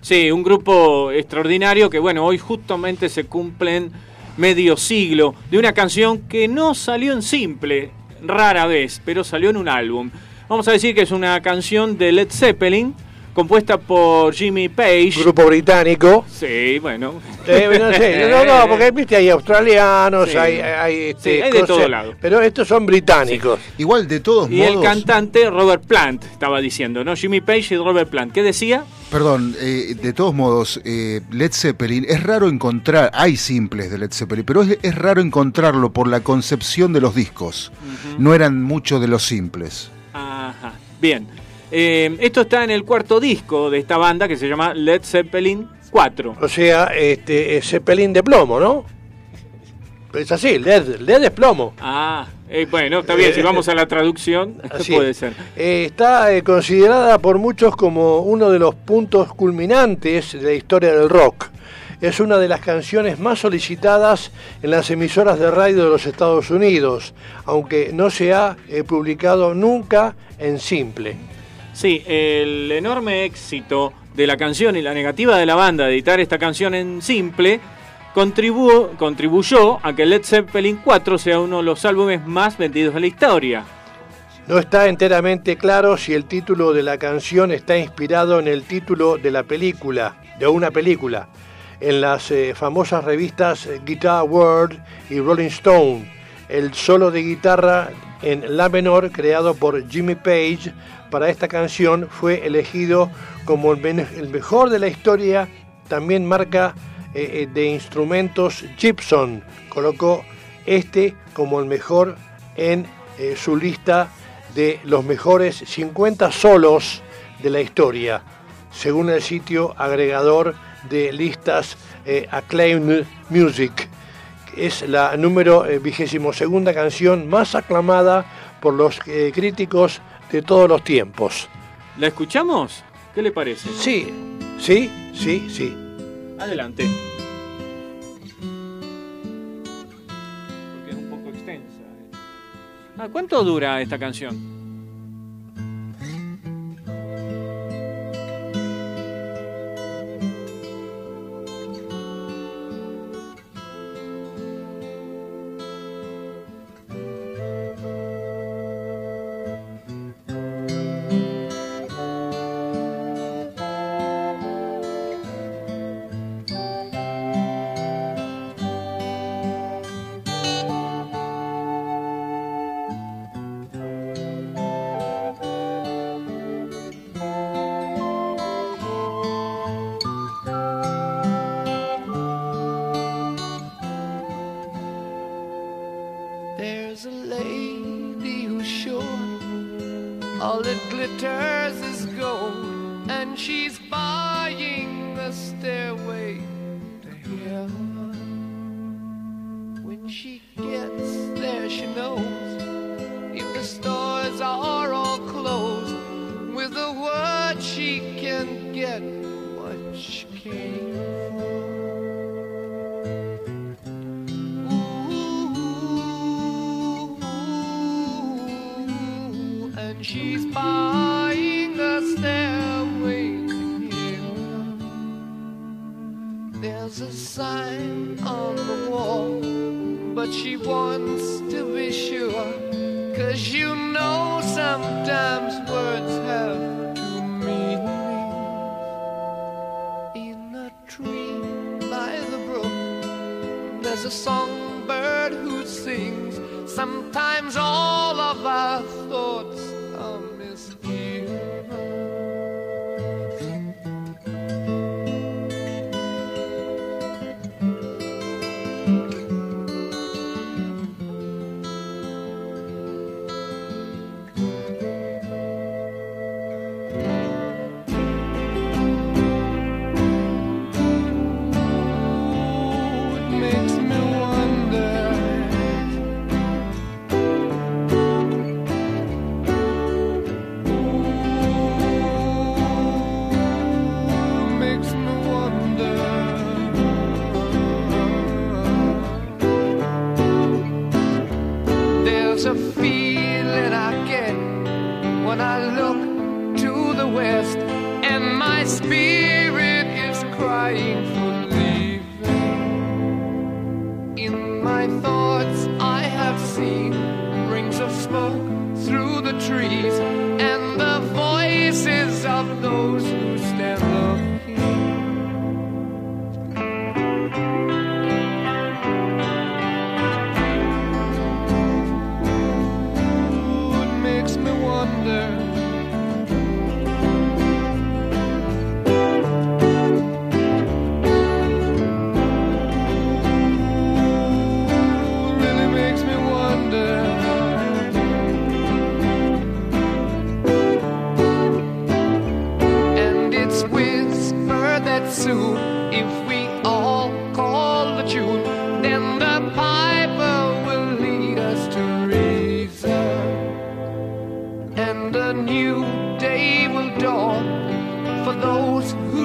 Sí, un grupo extraordinario que, bueno, hoy justamente se cumplen medio siglo de una canción que no salió en simple, rara vez, pero salió en un álbum. Vamos a decir que es una canción de Led Zeppelin, compuesta por Jimmy Page. Grupo británico. Sí, bueno. Eh, no, sé, no, no, porque viste, hay australianos, Sí. hay, hay, este, Sí, hay de cosas- todo lado. Pero estos son británicos. Igual, de todos Y el modos. cantante Robert Plant estaba diciendo, ¿no? Jimmy Page y Robert Plant. ¿Qué decía? Perdón, eh, de todos modos, eh, Led Zeppelin, es raro encontrar, hay simples de Led Zeppelin, pero es, es raro encontrarlo por la concepción de los discos. No eran muchos de los simples. Ajá, bien. Eh, esto está en el cuarto disco de esta banda que se llama Led Zeppelin 4. O sea, este, es Zeppelin de plomo, ¿no? Es así, LED, LED es plomo. Ah, eh, bueno, está bien, si vamos a la traducción, Así puede ser. Eh, está eh, considerada por muchos como uno de los puntos culminantes de la historia del rock. Es una de las canciones más solicitadas en las emisoras de radio de los Estados Unidos, aunque no se ha eh, publicado nunca en simple. Sí, el enorme éxito de la canción y la negativa de la banda de editar esta canción en simple contribu- contribuyó a que Led Zeppelin 4 sea uno de los álbumes más vendidos de la historia. No está enteramente claro si el título de la canción está inspirado en el título de la película, de una película, en las eh, famosas revistas Guitar World y Rolling Stone. El solo de guitarra en La menor creado por Jimmy Page para esta canción fue elegido como el, mejor de la historia. También marca eh, eh, de instrumentos Gibson colocó este como el mejor en eh, su lista de los mejores 50 solos de la historia, según el sitio agregador de listas Acclaimed Music. Es la número eh, vigésimo segunda canción más aclamada por los críticos de todos los tiempos. ¿La escuchamos? ¿Qué le parece? Sí, sí, sí, sí. Adelante. Porque es un poco extensa. Ah, ¿Cuánto dura esta canción?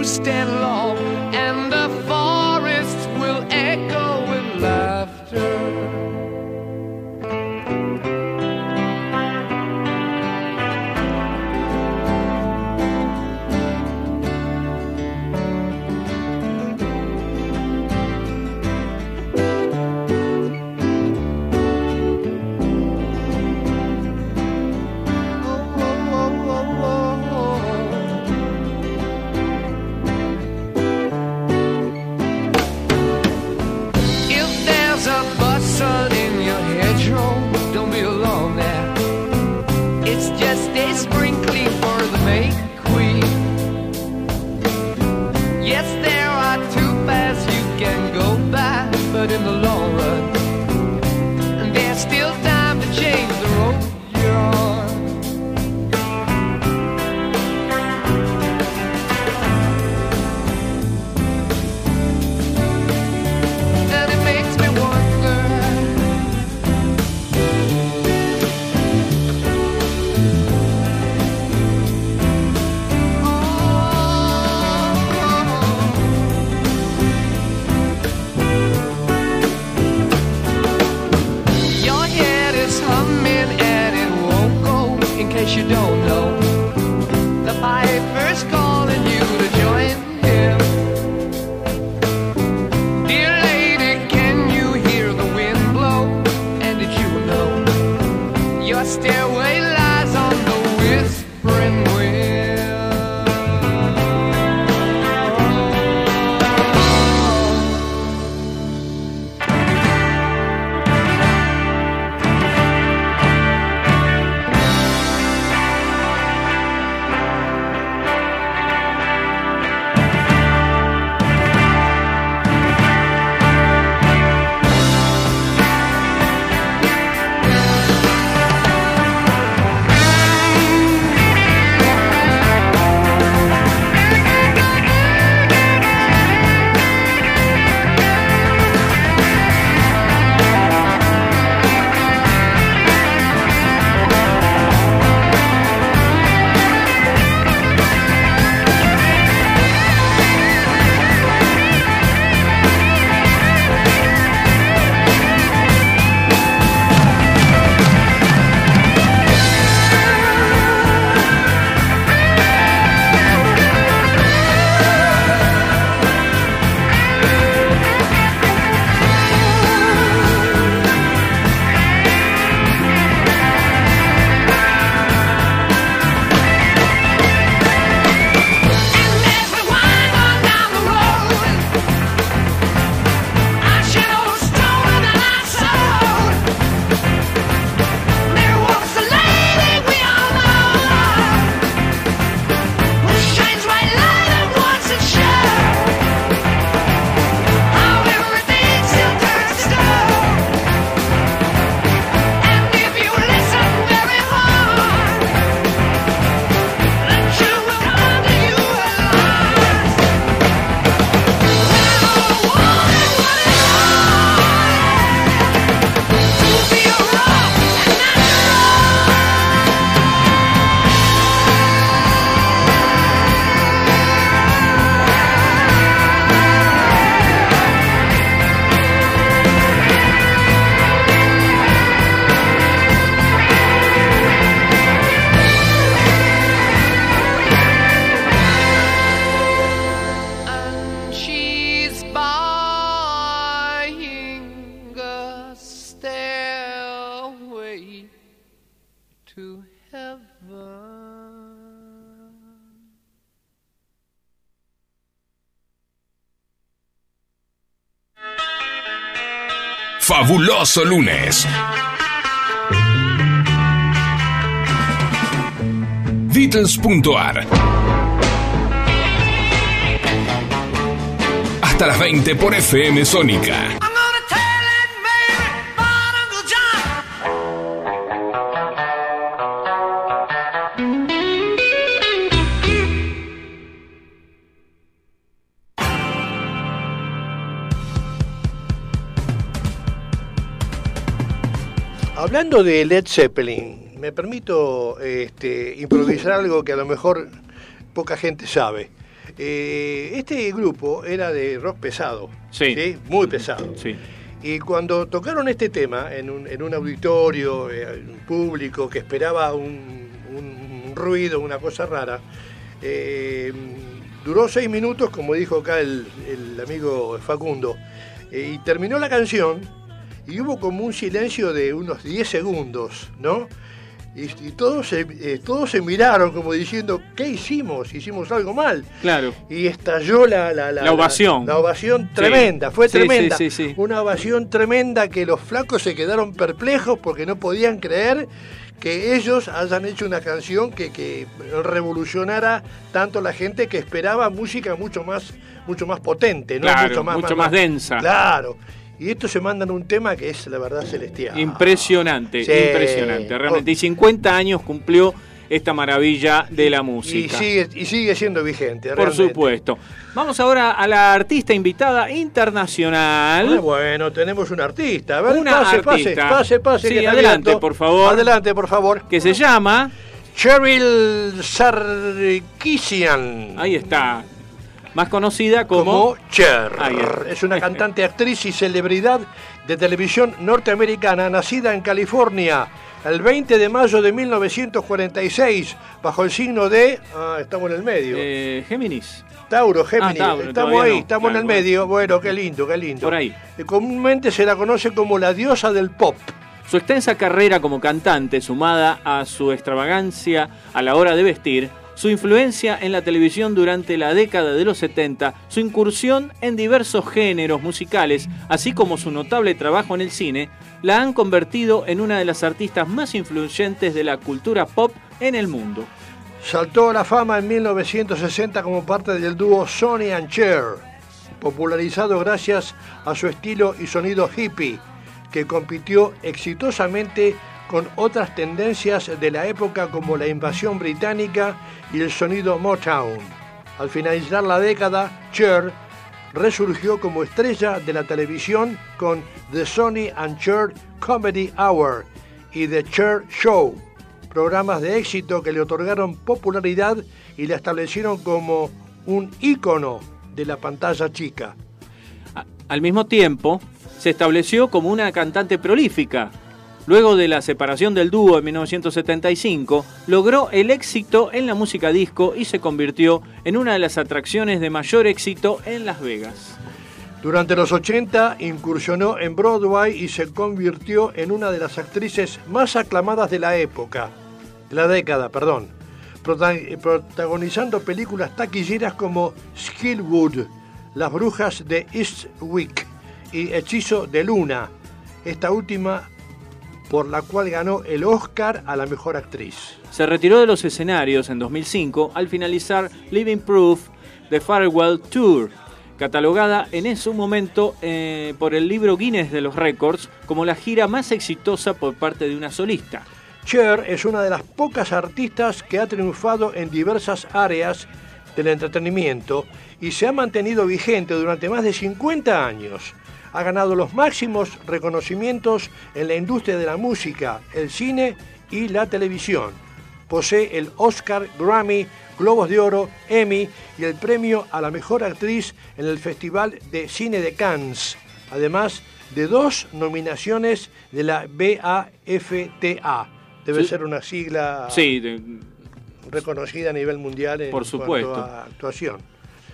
Stand long, Fabuloso lunes. Beatles.ar Hasta las 20 por FM Sónica. Hablando de Led Zeppelin, me permito este, improvisar algo que a lo mejor poca gente sabe. Eh, este grupo era de rock pesado, Sí. muy pesado. Sí. Y cuando tocaron este tema en un, en un auditorio, eh, un público que esperaba un, un ruido, una cosa rara, eh, duró seis minutos, como dijo acá el, el amigo Facundo, eh, y terminó la canción y hubo como un silencio de unos 10 segundos, ¿no? Y, y todos, se, eh, todos se miraron como diciendo, ¿qué hicimos? Hicimos algo mal. Claro. Y estalló la, la, La ovación. La, ovación Sí. tremenda, fue tremenda. sí, sí, sí. Una ovación tremenda que los flacos se quedaron perplejos porque no podían creer que ellos hayan hecho una canción que, que revolucionara tanto la gente que esperaba música mucho más, mucho más potente, ¿no? Claro, mucho más densa. Claro. Y estos se mandan un tema que es la verdad celestial. Impresionante, Sí. impresionante, realmente. Y 50 años cumplió esta maravilla de la Y música. sigue, y sigue siendo vigente. Por realmente. supuesto. Vamos ahora a la artista invitada internacional. Ah, bueno, tenemos un artista. A ver, Una pase, artista. pase, pase, pase. Sí, adelante, por favor. Adelante, por favor. Que se llama. Cheryl Sarkisian. Ahí está. Más conocida como. Como Cher. Ahí. Es una cantante, actriz y celebridad de televisión norteamericana, nacida en California el 20 de mayo de 1946, bajo el signo de. Ah, estamos en el medio. eh, Géminis. Tauro, Géminis. Ah, Tauro, estamos ahí, no. estamos en el Claro, medio. Bueno, qué lindo, qué lindo. Por ahí. Comúnmente se la conoce como la diosa del pop. Su extensa carrera como cantante, sumada a su extravagancia a la hora de vestir, su influencia en la televisión durante la década de los 70, su incursión en diversos géneros musicales, así como su notable trabajo en el cine, la han convertido en una de las artistas más influyentes de la cultura pop en el mundo. Saltó a la fama en 1960 como parte del dúo Sonny and Cher, popularizado gracias a su estilo y sonido hippie, que compitió exitosamente con otras tendencias de la época como la invasión británica y el sonido Motown. Al finalizar la década, Cher resurgió como estrella de la televisión con The Sonny and Cher Comedy Hour y The Cher Show, programas de éxito que le otorgaron popularidad y la establecieron como un ícono de la pantalla chica. Al mismo tiempo, se estableció como una cantante prolífica. Luego de la separación del dúo en 1975, logró el éxito en la música disco y se convirtió en una de las atracciones de mayor éxito en Las Vegas. Durante los 80 incursionó en Broadway y se convirtió en una de las actrices más aclamadas de la época, de la década, perdón, prota- protagonizando películas taquilleras como Skillwood, Las Brujas de Eastwick y Hechizo de Luna, esta última por la cual ganó el Oscar a la mejor actriz. Se retiró de los escenarios en 2005 al finalizar Living Proof The Farewell Tour, catalogada en su momento eh, por el libro Guinness de los Récords como la gira más exitosa por parte de una solista. Cher es una de las pocas artistas que ha triunfado en diversas áreas del entretenimiento y se ha mantenido vigente durante más de 50 años. Ha ganado los máximos reconocimientos en la industria de la música, el cine y la televisión. Posee el Oscar, Grammy, Globos de Oro, Emmy y el premio a la mejor actriz en el Festival de Cine de Cannes, además de dos nominaciones de la BAFTA. Debe Sí. ser una sigla Sí, de- reconocida a nivel mundial en Por cuanto supuesto. a actuación.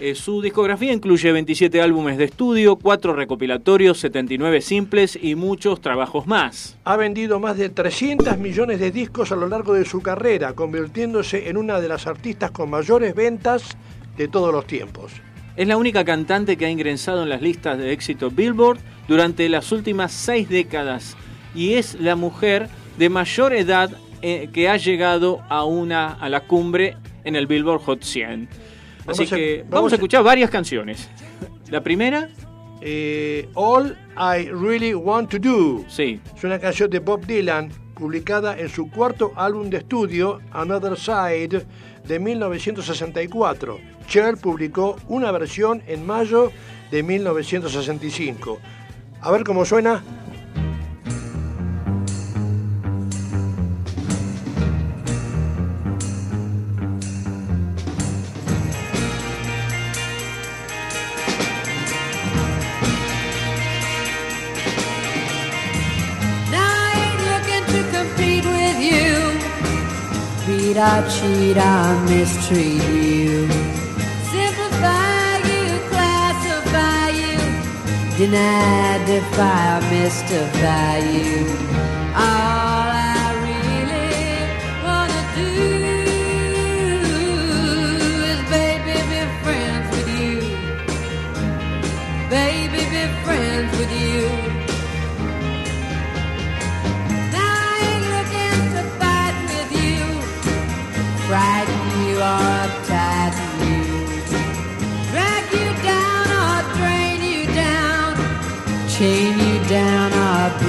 Eh, su discografía incluye 27 álbumes de estudio, 4 recopilatorios, 79 simples y muchos trabajos más. Ha vendido más de 300 millones de discos a lo largo de su carrera, convirtiéndose en una de las artistas con mayores ventas de todos los tiempos. Es la única cantante que ha ingresado en las listas de éxito Billboard durante las últimas seis décadas y es la mujer de mayor edad eh, que ha llegado a, una, a la cumbre en el Billboard Hot 100. Así Vamos a- que vamos vamos a a- escuchar varias canciones. La primera, Eh, All I Really Want to Do. Sí. Es una canción de Bob Dylan publicada en su cuarto álbum de estudio, Another Side, de 1964. Cher publicó una versión en mayo de 1965. A ver cómo suena. Beat, I cheat, I mistreat you. Simplify you, classify you. Deny, defy, mystify you. All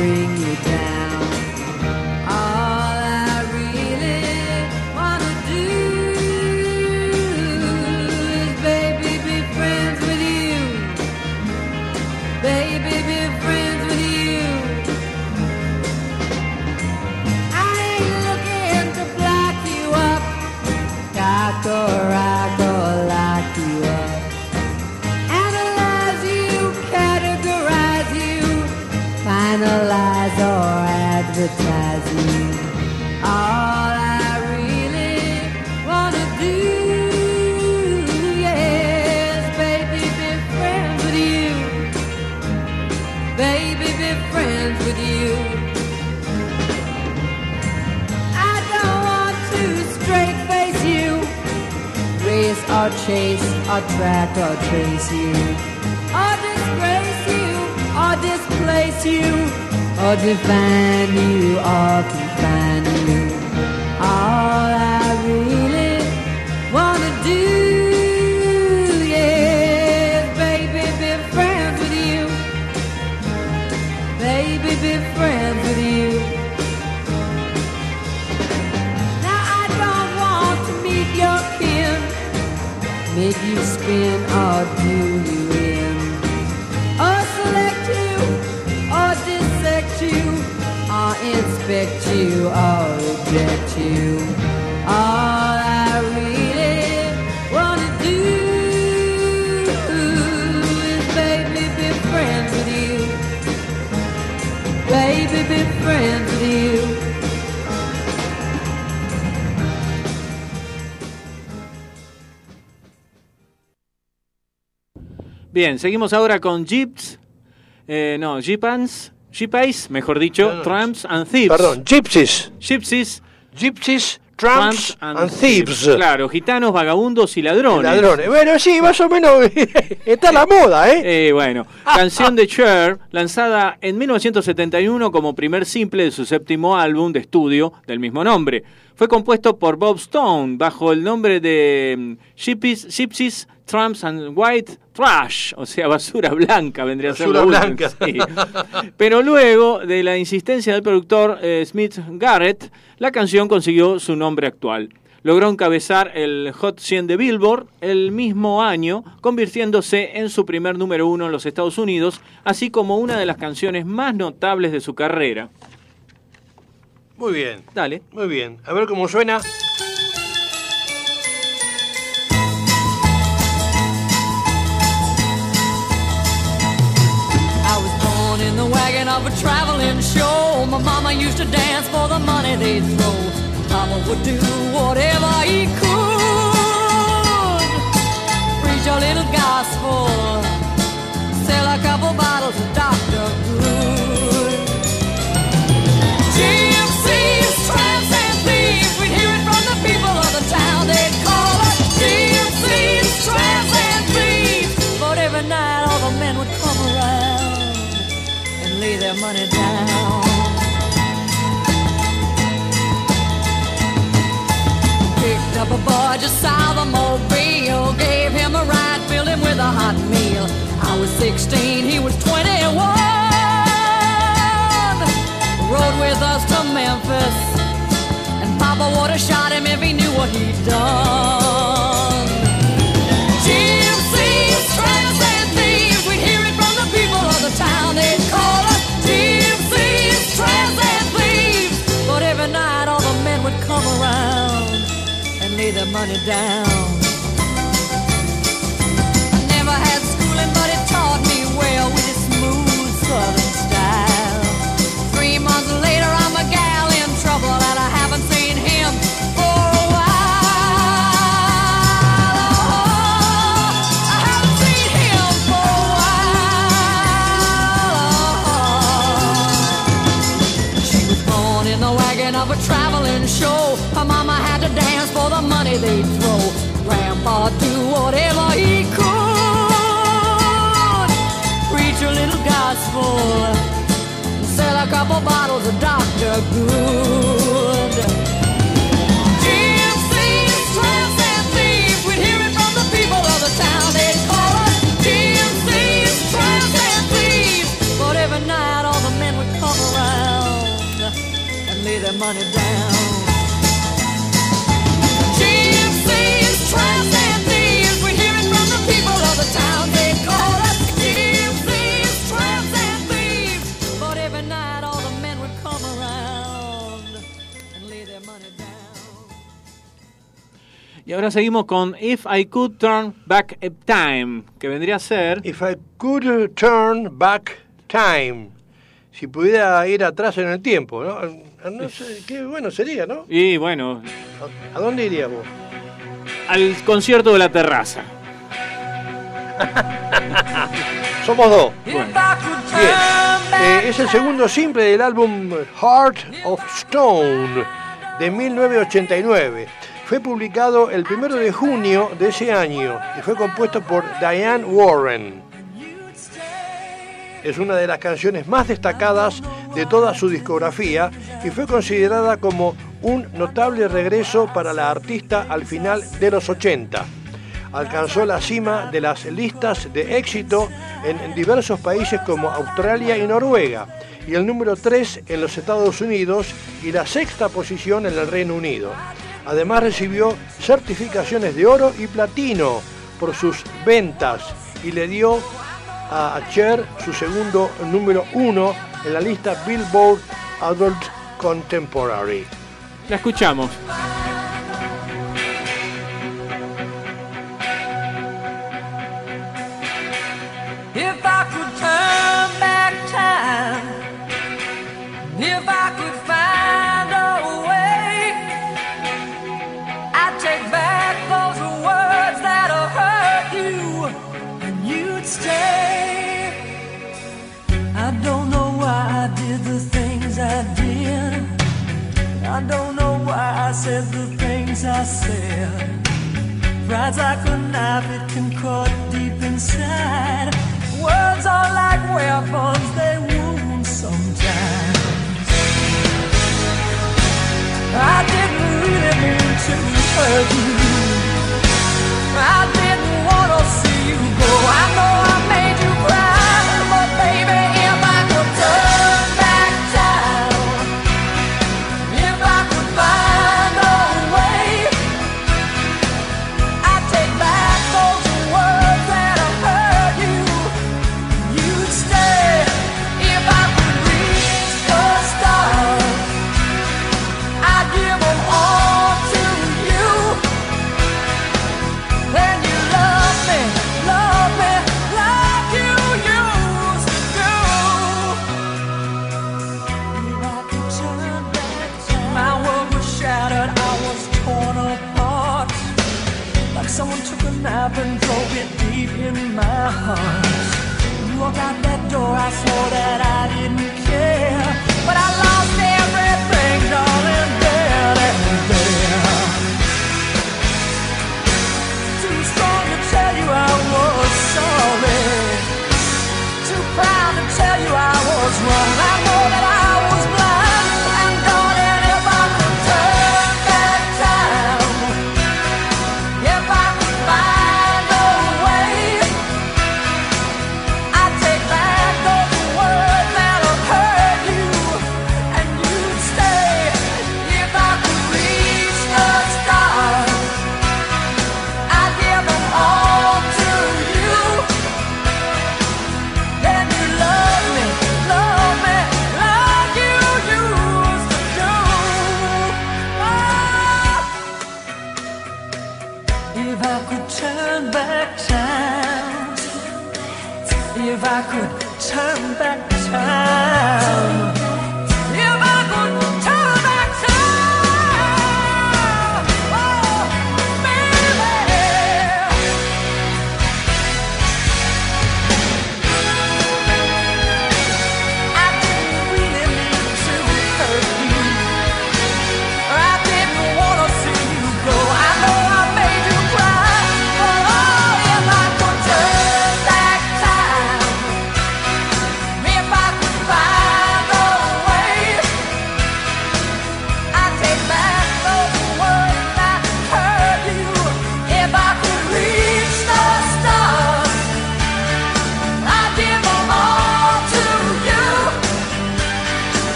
bring chase or track or trace you, or disgrace you or displace you, or define you or Bien, seguimos ahora con Jeeps. Eh, no, Jeepans. Jeepais, mejor dicho, Tramps and Thieves. Perdón, Gypsies. Gypsies. Gypsies, Tramps and Thieves. Claro, gitanos, vagabundos y ladrones. Ladrones. Bueno, sí, más o menos está la moda, ¿eh? Eh, bueno, canción de Cher, lanzada en 1971 como primer simple de su séptimo álbum de estudio del mismo nombre. Fue compuesto por Bob Stone bajo el nombre de mm, Gypsies, Gypsies Tramps and White Trash, o sea, basura blanca vendría a ser Basura lo último, blanca. sí. Pero luego de la insistencia del productor eh, Smith Garrett, la canción consiguió su nombre actual. Logró encabezar el Hot 100 de Billboard el mismo año, convirtiéndose en su primer número uno en los Estados Unidos, así como una de las canciones más notables de su carrera. Muy bien. Dale. Muy bien. A ver cómo suena. Of a traveling show. My mama used to dance for the money they'd throw. Papa would do whatever he could. Preach a little gospel, sell a couple bottles of Dr. Good. GMC's tramps and thieves, we'd hear it from the people of the town. They'd call us GMC's tramps and thieves. But every night all the men would come around money down. Picked up a boy just south of Mobile, gave him a ride, filled him with a hot meal. I was 16, he was 21. Rode with us to Memphis, and Papa would have shot him if he knew what he'd done. Gypsies, tramps, and thieves, we'd hear it from the people of the town. They'd call the money down. Traveling show. Her mama had to dance for the money they'd throw. Grandpa do whatever he could. Preach a little gospel. Sell a couple bottles of Dr. Good. And thieves. We'd hear it from the people of the town. They'd call us and thieves. But every night all the men would come around and lay their money down. Y ahora seguimos con If I Could Turn Back Time, que vendría a ser... If I could turn back time. Si pudiera ir atrás en el tiempo, ¿no? No sé, qué bueno sería, ¿no? Y bueno, ¿A dónde irías vos? al concierto de la terraza. Somos dos. Bueno. Bien. Eh, es el segundo simple del álbum Heart of Stone de 1989. Fue publicado el primero de junio de ese año y fue compuesto por Diane Warren. Es una de las canciones más destacadas de toda su discografía y fue considerada como un notable regreso para la artista al final de los 80. Alcanzó la cima de las listas de éxito en diversos países como Australia y Noruega, y el número 3 en los Estados Unidos y la sexta posición en el Reino Unido. Además recibió certificaciones de oro y platino por sus ventas y le dio a Cher su segundo número uno en la lista Billboard Adult Contemporary. La escuchamos. If I could turn back time, if I could find those words that have hurt you, and you'd stay. I don't know why I did the things I did. I don't know why I said the things I said. Pride's like a knife, it can cut deep inside. Words are like weapons, they wound sometimes. I didn't really mean to hurt you. I didn't want to see you go. I know I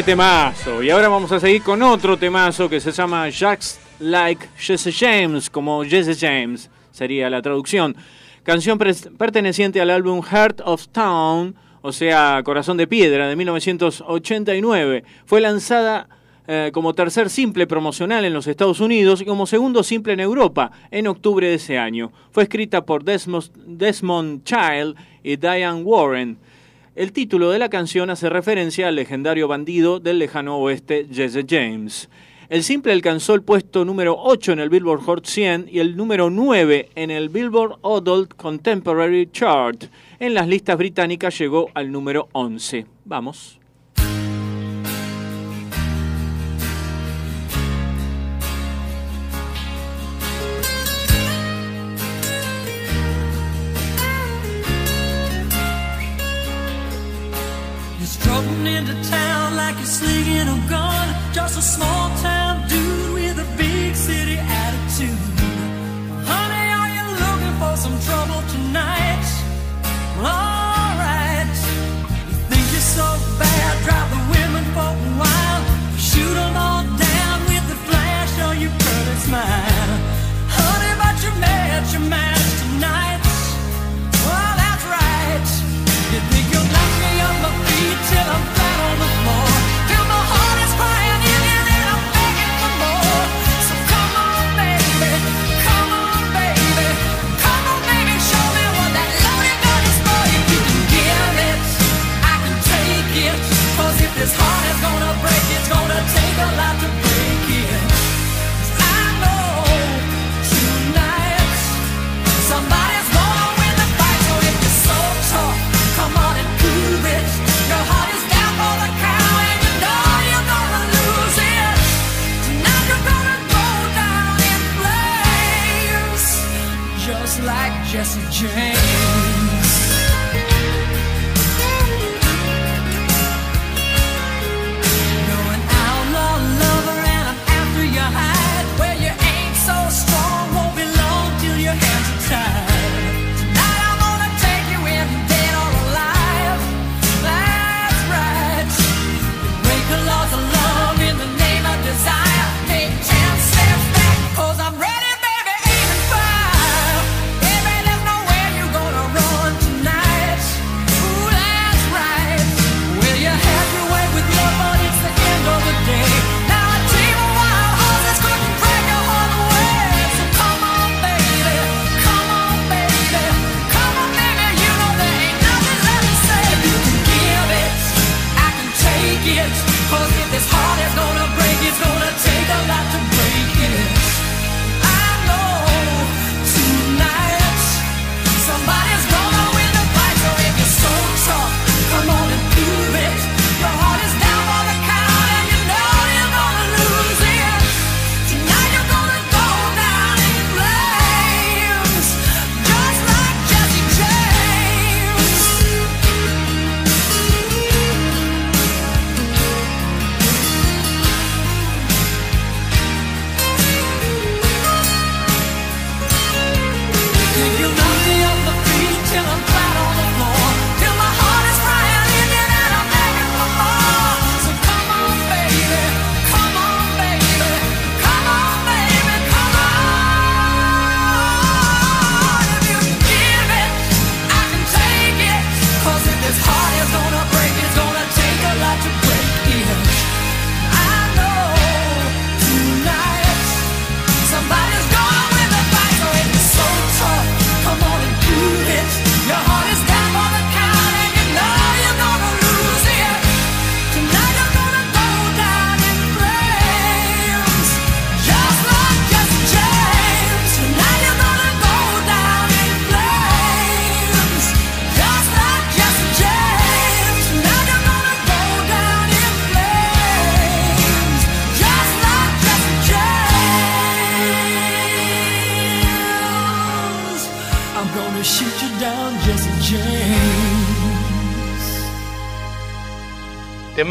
¡Qué temazo! Y ahora vamos a seguir con otro temazo que se llama Just Like Jesse James, como Jesse James sería la traducción. Canción perteneciente al álbum Heart of Town, o sea, Corazón de Piedra, de 1989. Fue lanzada eh, como tercer simple promocional en los Estados Unidos y como segundo simple en Europa en octubre de ese año. Fue escrita por Desmond Child y Diane Warren. El título de la canción hace referencia al legendario bandido del lejano oeste Jesse James. El simple alcanzó el puesto número 8 en el Billboard Hot 100 y el número 9 en el Billboard Adult Contemporary Chart. En las listas británicas llegó al número 11. Vamos. Strutting into town like you're slinging a gun. Just a small town dude with a big city attitude. Honey, are you looking for some trouble tonight? Well, Alright. You think you're so bad, drive Jesse James.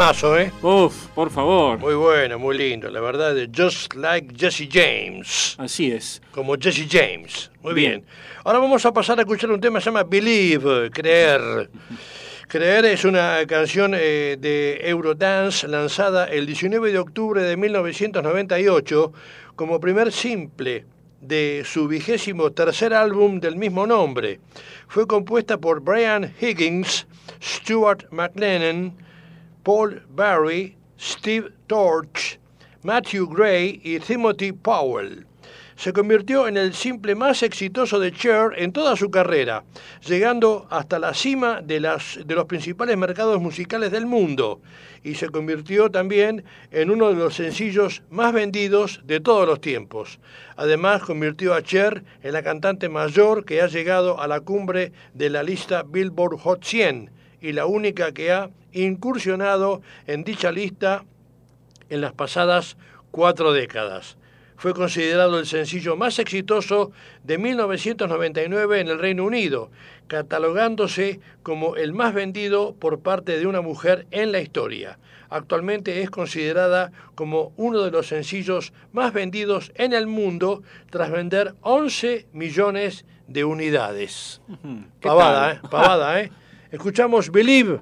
Temazo, ¿eh? Uf, por favor. Muy bueno, muy lindo, la verdad, de Just Like Jesse James. Así es. Como Jesse James. Muy bien. Bien. Ahora vamos a pasar a escuchar un tema que se llama Believe, creer. Creer es una canción eh, de Eurodance lanzada el 19 de octubre de 1998 como primer simple de su vigésimo tercer álbum del mismo nombre. Fue compuesta por Brian Higgins, Stuart McLennan, Paul Barry, Steve Torch, Matthew Gray y Timothy Powell. Se convirtió en el simple más exitoso de Cher en toda su carrera, llegando hasta la cima de, las, de los principales mercados musicales del mundo y se convirtió también en uno de los sencillos más vendidos de todos los tiempos. Además, convirtió a Cher en la cantante mayor que ha llegado a la cumbre de la lista Billboard Hot 100 y la única que ha incursionado en dicha lista en las pasadas cuatro décadas. Fue considerado el sencillo más exitoso de 1999 en el Reino Unido, catalogándose como el más vendido por parte de una mujer en la historia. Actualmente es considerada como uno de los sencillos más vendidos en el mundo tras vender 11 millones de unidades. ¿Qué Pavada? ¿eh? Pavada, ¿eh? Escuchamos Believe.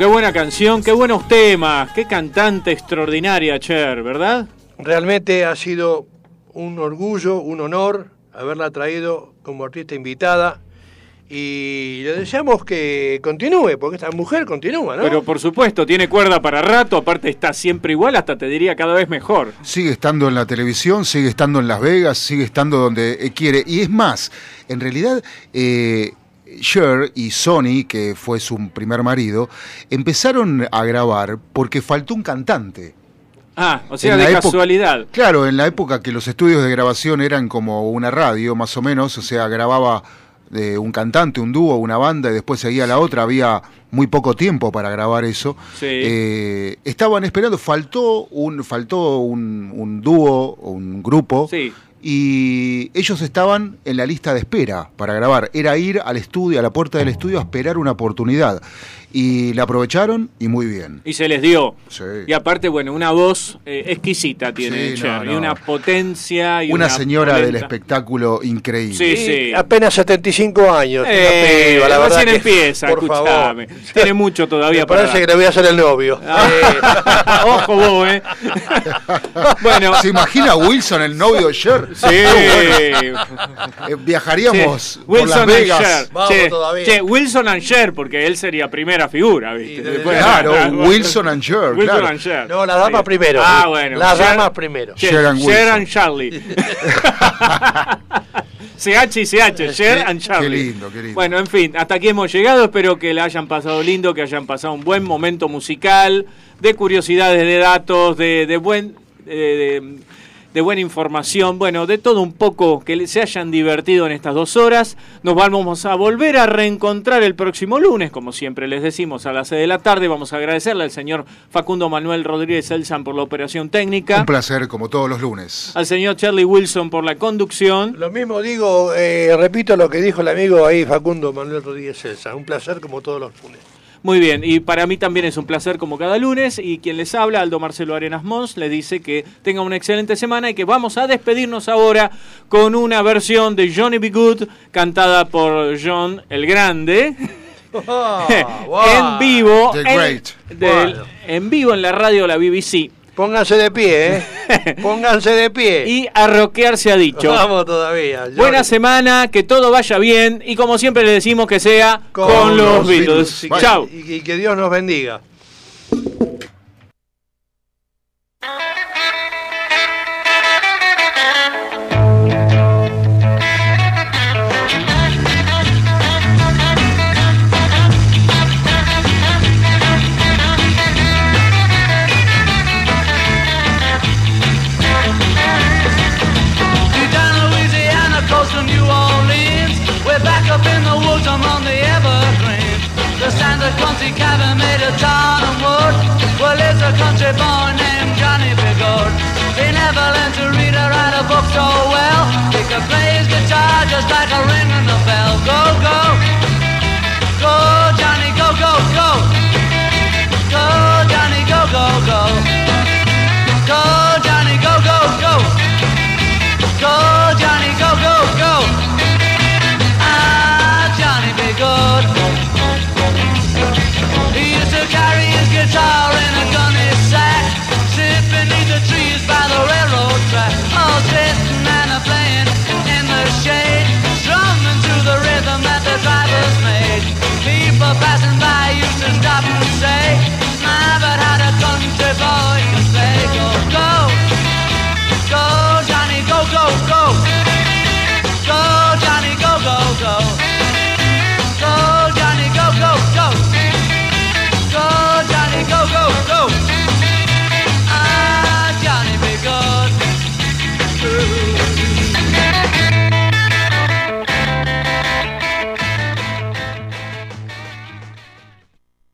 Qué buena canción, qué buenos temas, qué cantante extraordinaria, Cher, ¿verdad? Realmente ha sido un orgullo, un honor haberla traído como artista invitada y le deseamos que continúe, porque esta mujer continúa, ¿no? Pero por supuesto, tiene cuerda para rato, aparte está siempre igual, hasta te diría cada vez mejor. Sigue estando en la televisión, sigue estando en Las Vegas, sigue estando donde quiere. Y es más, en realidad, eh, Cher y Sony, que fue su primer marido, empezaron a grabar porque faltó un cantante. Ah, o sea, En de época- casualidad. Claro, en la época que los estudios de grabación eran como una radio, más o menos, o sea, grababa eh, un cantante, un dúo, una banda y después seguía la otra, había muy poco tiempo para grabar eso. Sí. Eh, estaban esperando, faltó un, faltó un, un dúo, un grupo, Sí. Y ellos estaban en la lista de espera para grabar. Era ir al estudio, a la puerta del estudio, a esperar una oportunidad. Y la aprovecharon y muy bien. Y se les dio. Sí. Y aparte, bueno, una voz eh, exquisita tiene Sí, Cher, no, y una potencia y Una, señora del espectáculo increíble. Sí, sí. Apenas 75 años. una Eh, piba, la verdad recién que, empieza, por escuchame. favor. Tiene mucho todavía Me para parece dar. que le voy a hacer el novio. Ah, Ojo vos, eh. bueno. ¿Se imagina Wilson, el novio de Cher? Sí. Eh, viajaríamos Sí, por Las and Vegas. Cher. che, che, Wilson and Cher, porque él sería primera figura, ¿viste? Después- Claro, Wilson and Cher, Wilson claro. and Cher. No, las damas Sí. primero. Ah, bueno. Las Cher- damas primero. Cher, Cher and Cher Wilson. and Charlie. CH y CH, Cher and Charlie. Qué lindo, qué lindo. Bueno, en fin, hasta aquí hemos llegado. Espero que la hayan pasado lindo, que hayan pasado un buen momento musical, de curiosidades, de datos, de, de buen. de- de- de buena información, bueno, de todo un poco, que se hayan divertido en estas dos horas. Nos vamos a volver a reencontrar el próximo lunes, como siempre les decimos, a las 6 de la tarde. Vamos a agradecerle al señor Facundo Manuel Rodríguez Elsan por la operación técnica, Un placer, como todos los lunes. al señor Charlie Wilson por la conducción. Lo mismo digo, eh, repito lo que dijo el amigo ahí Facundo Manuel Rodríguez Celsa. Un placer como todos los lunes. Muy bien, y para mí también es un placer como cada lunes. Y quien les habla, Aldo Marcelo Arenas Mons, le dice que tenga una excelente semana y que vamos a despedirnos ahora con una versión de Johnny B. Good cantada por John el Grande. en vivo. The en- Great. del- Bueno. En vivo en la radio de la BBC. Pónganse de pie, ¿eh? Pónganse de pie. Y a rockear se ha dicho. Vamos todavía. Johnny. Buena semana, que todo vaya bien y como siempre le decimos que sea con, los Beatles. Que- Chao. Y, y que Dios nos bendiga.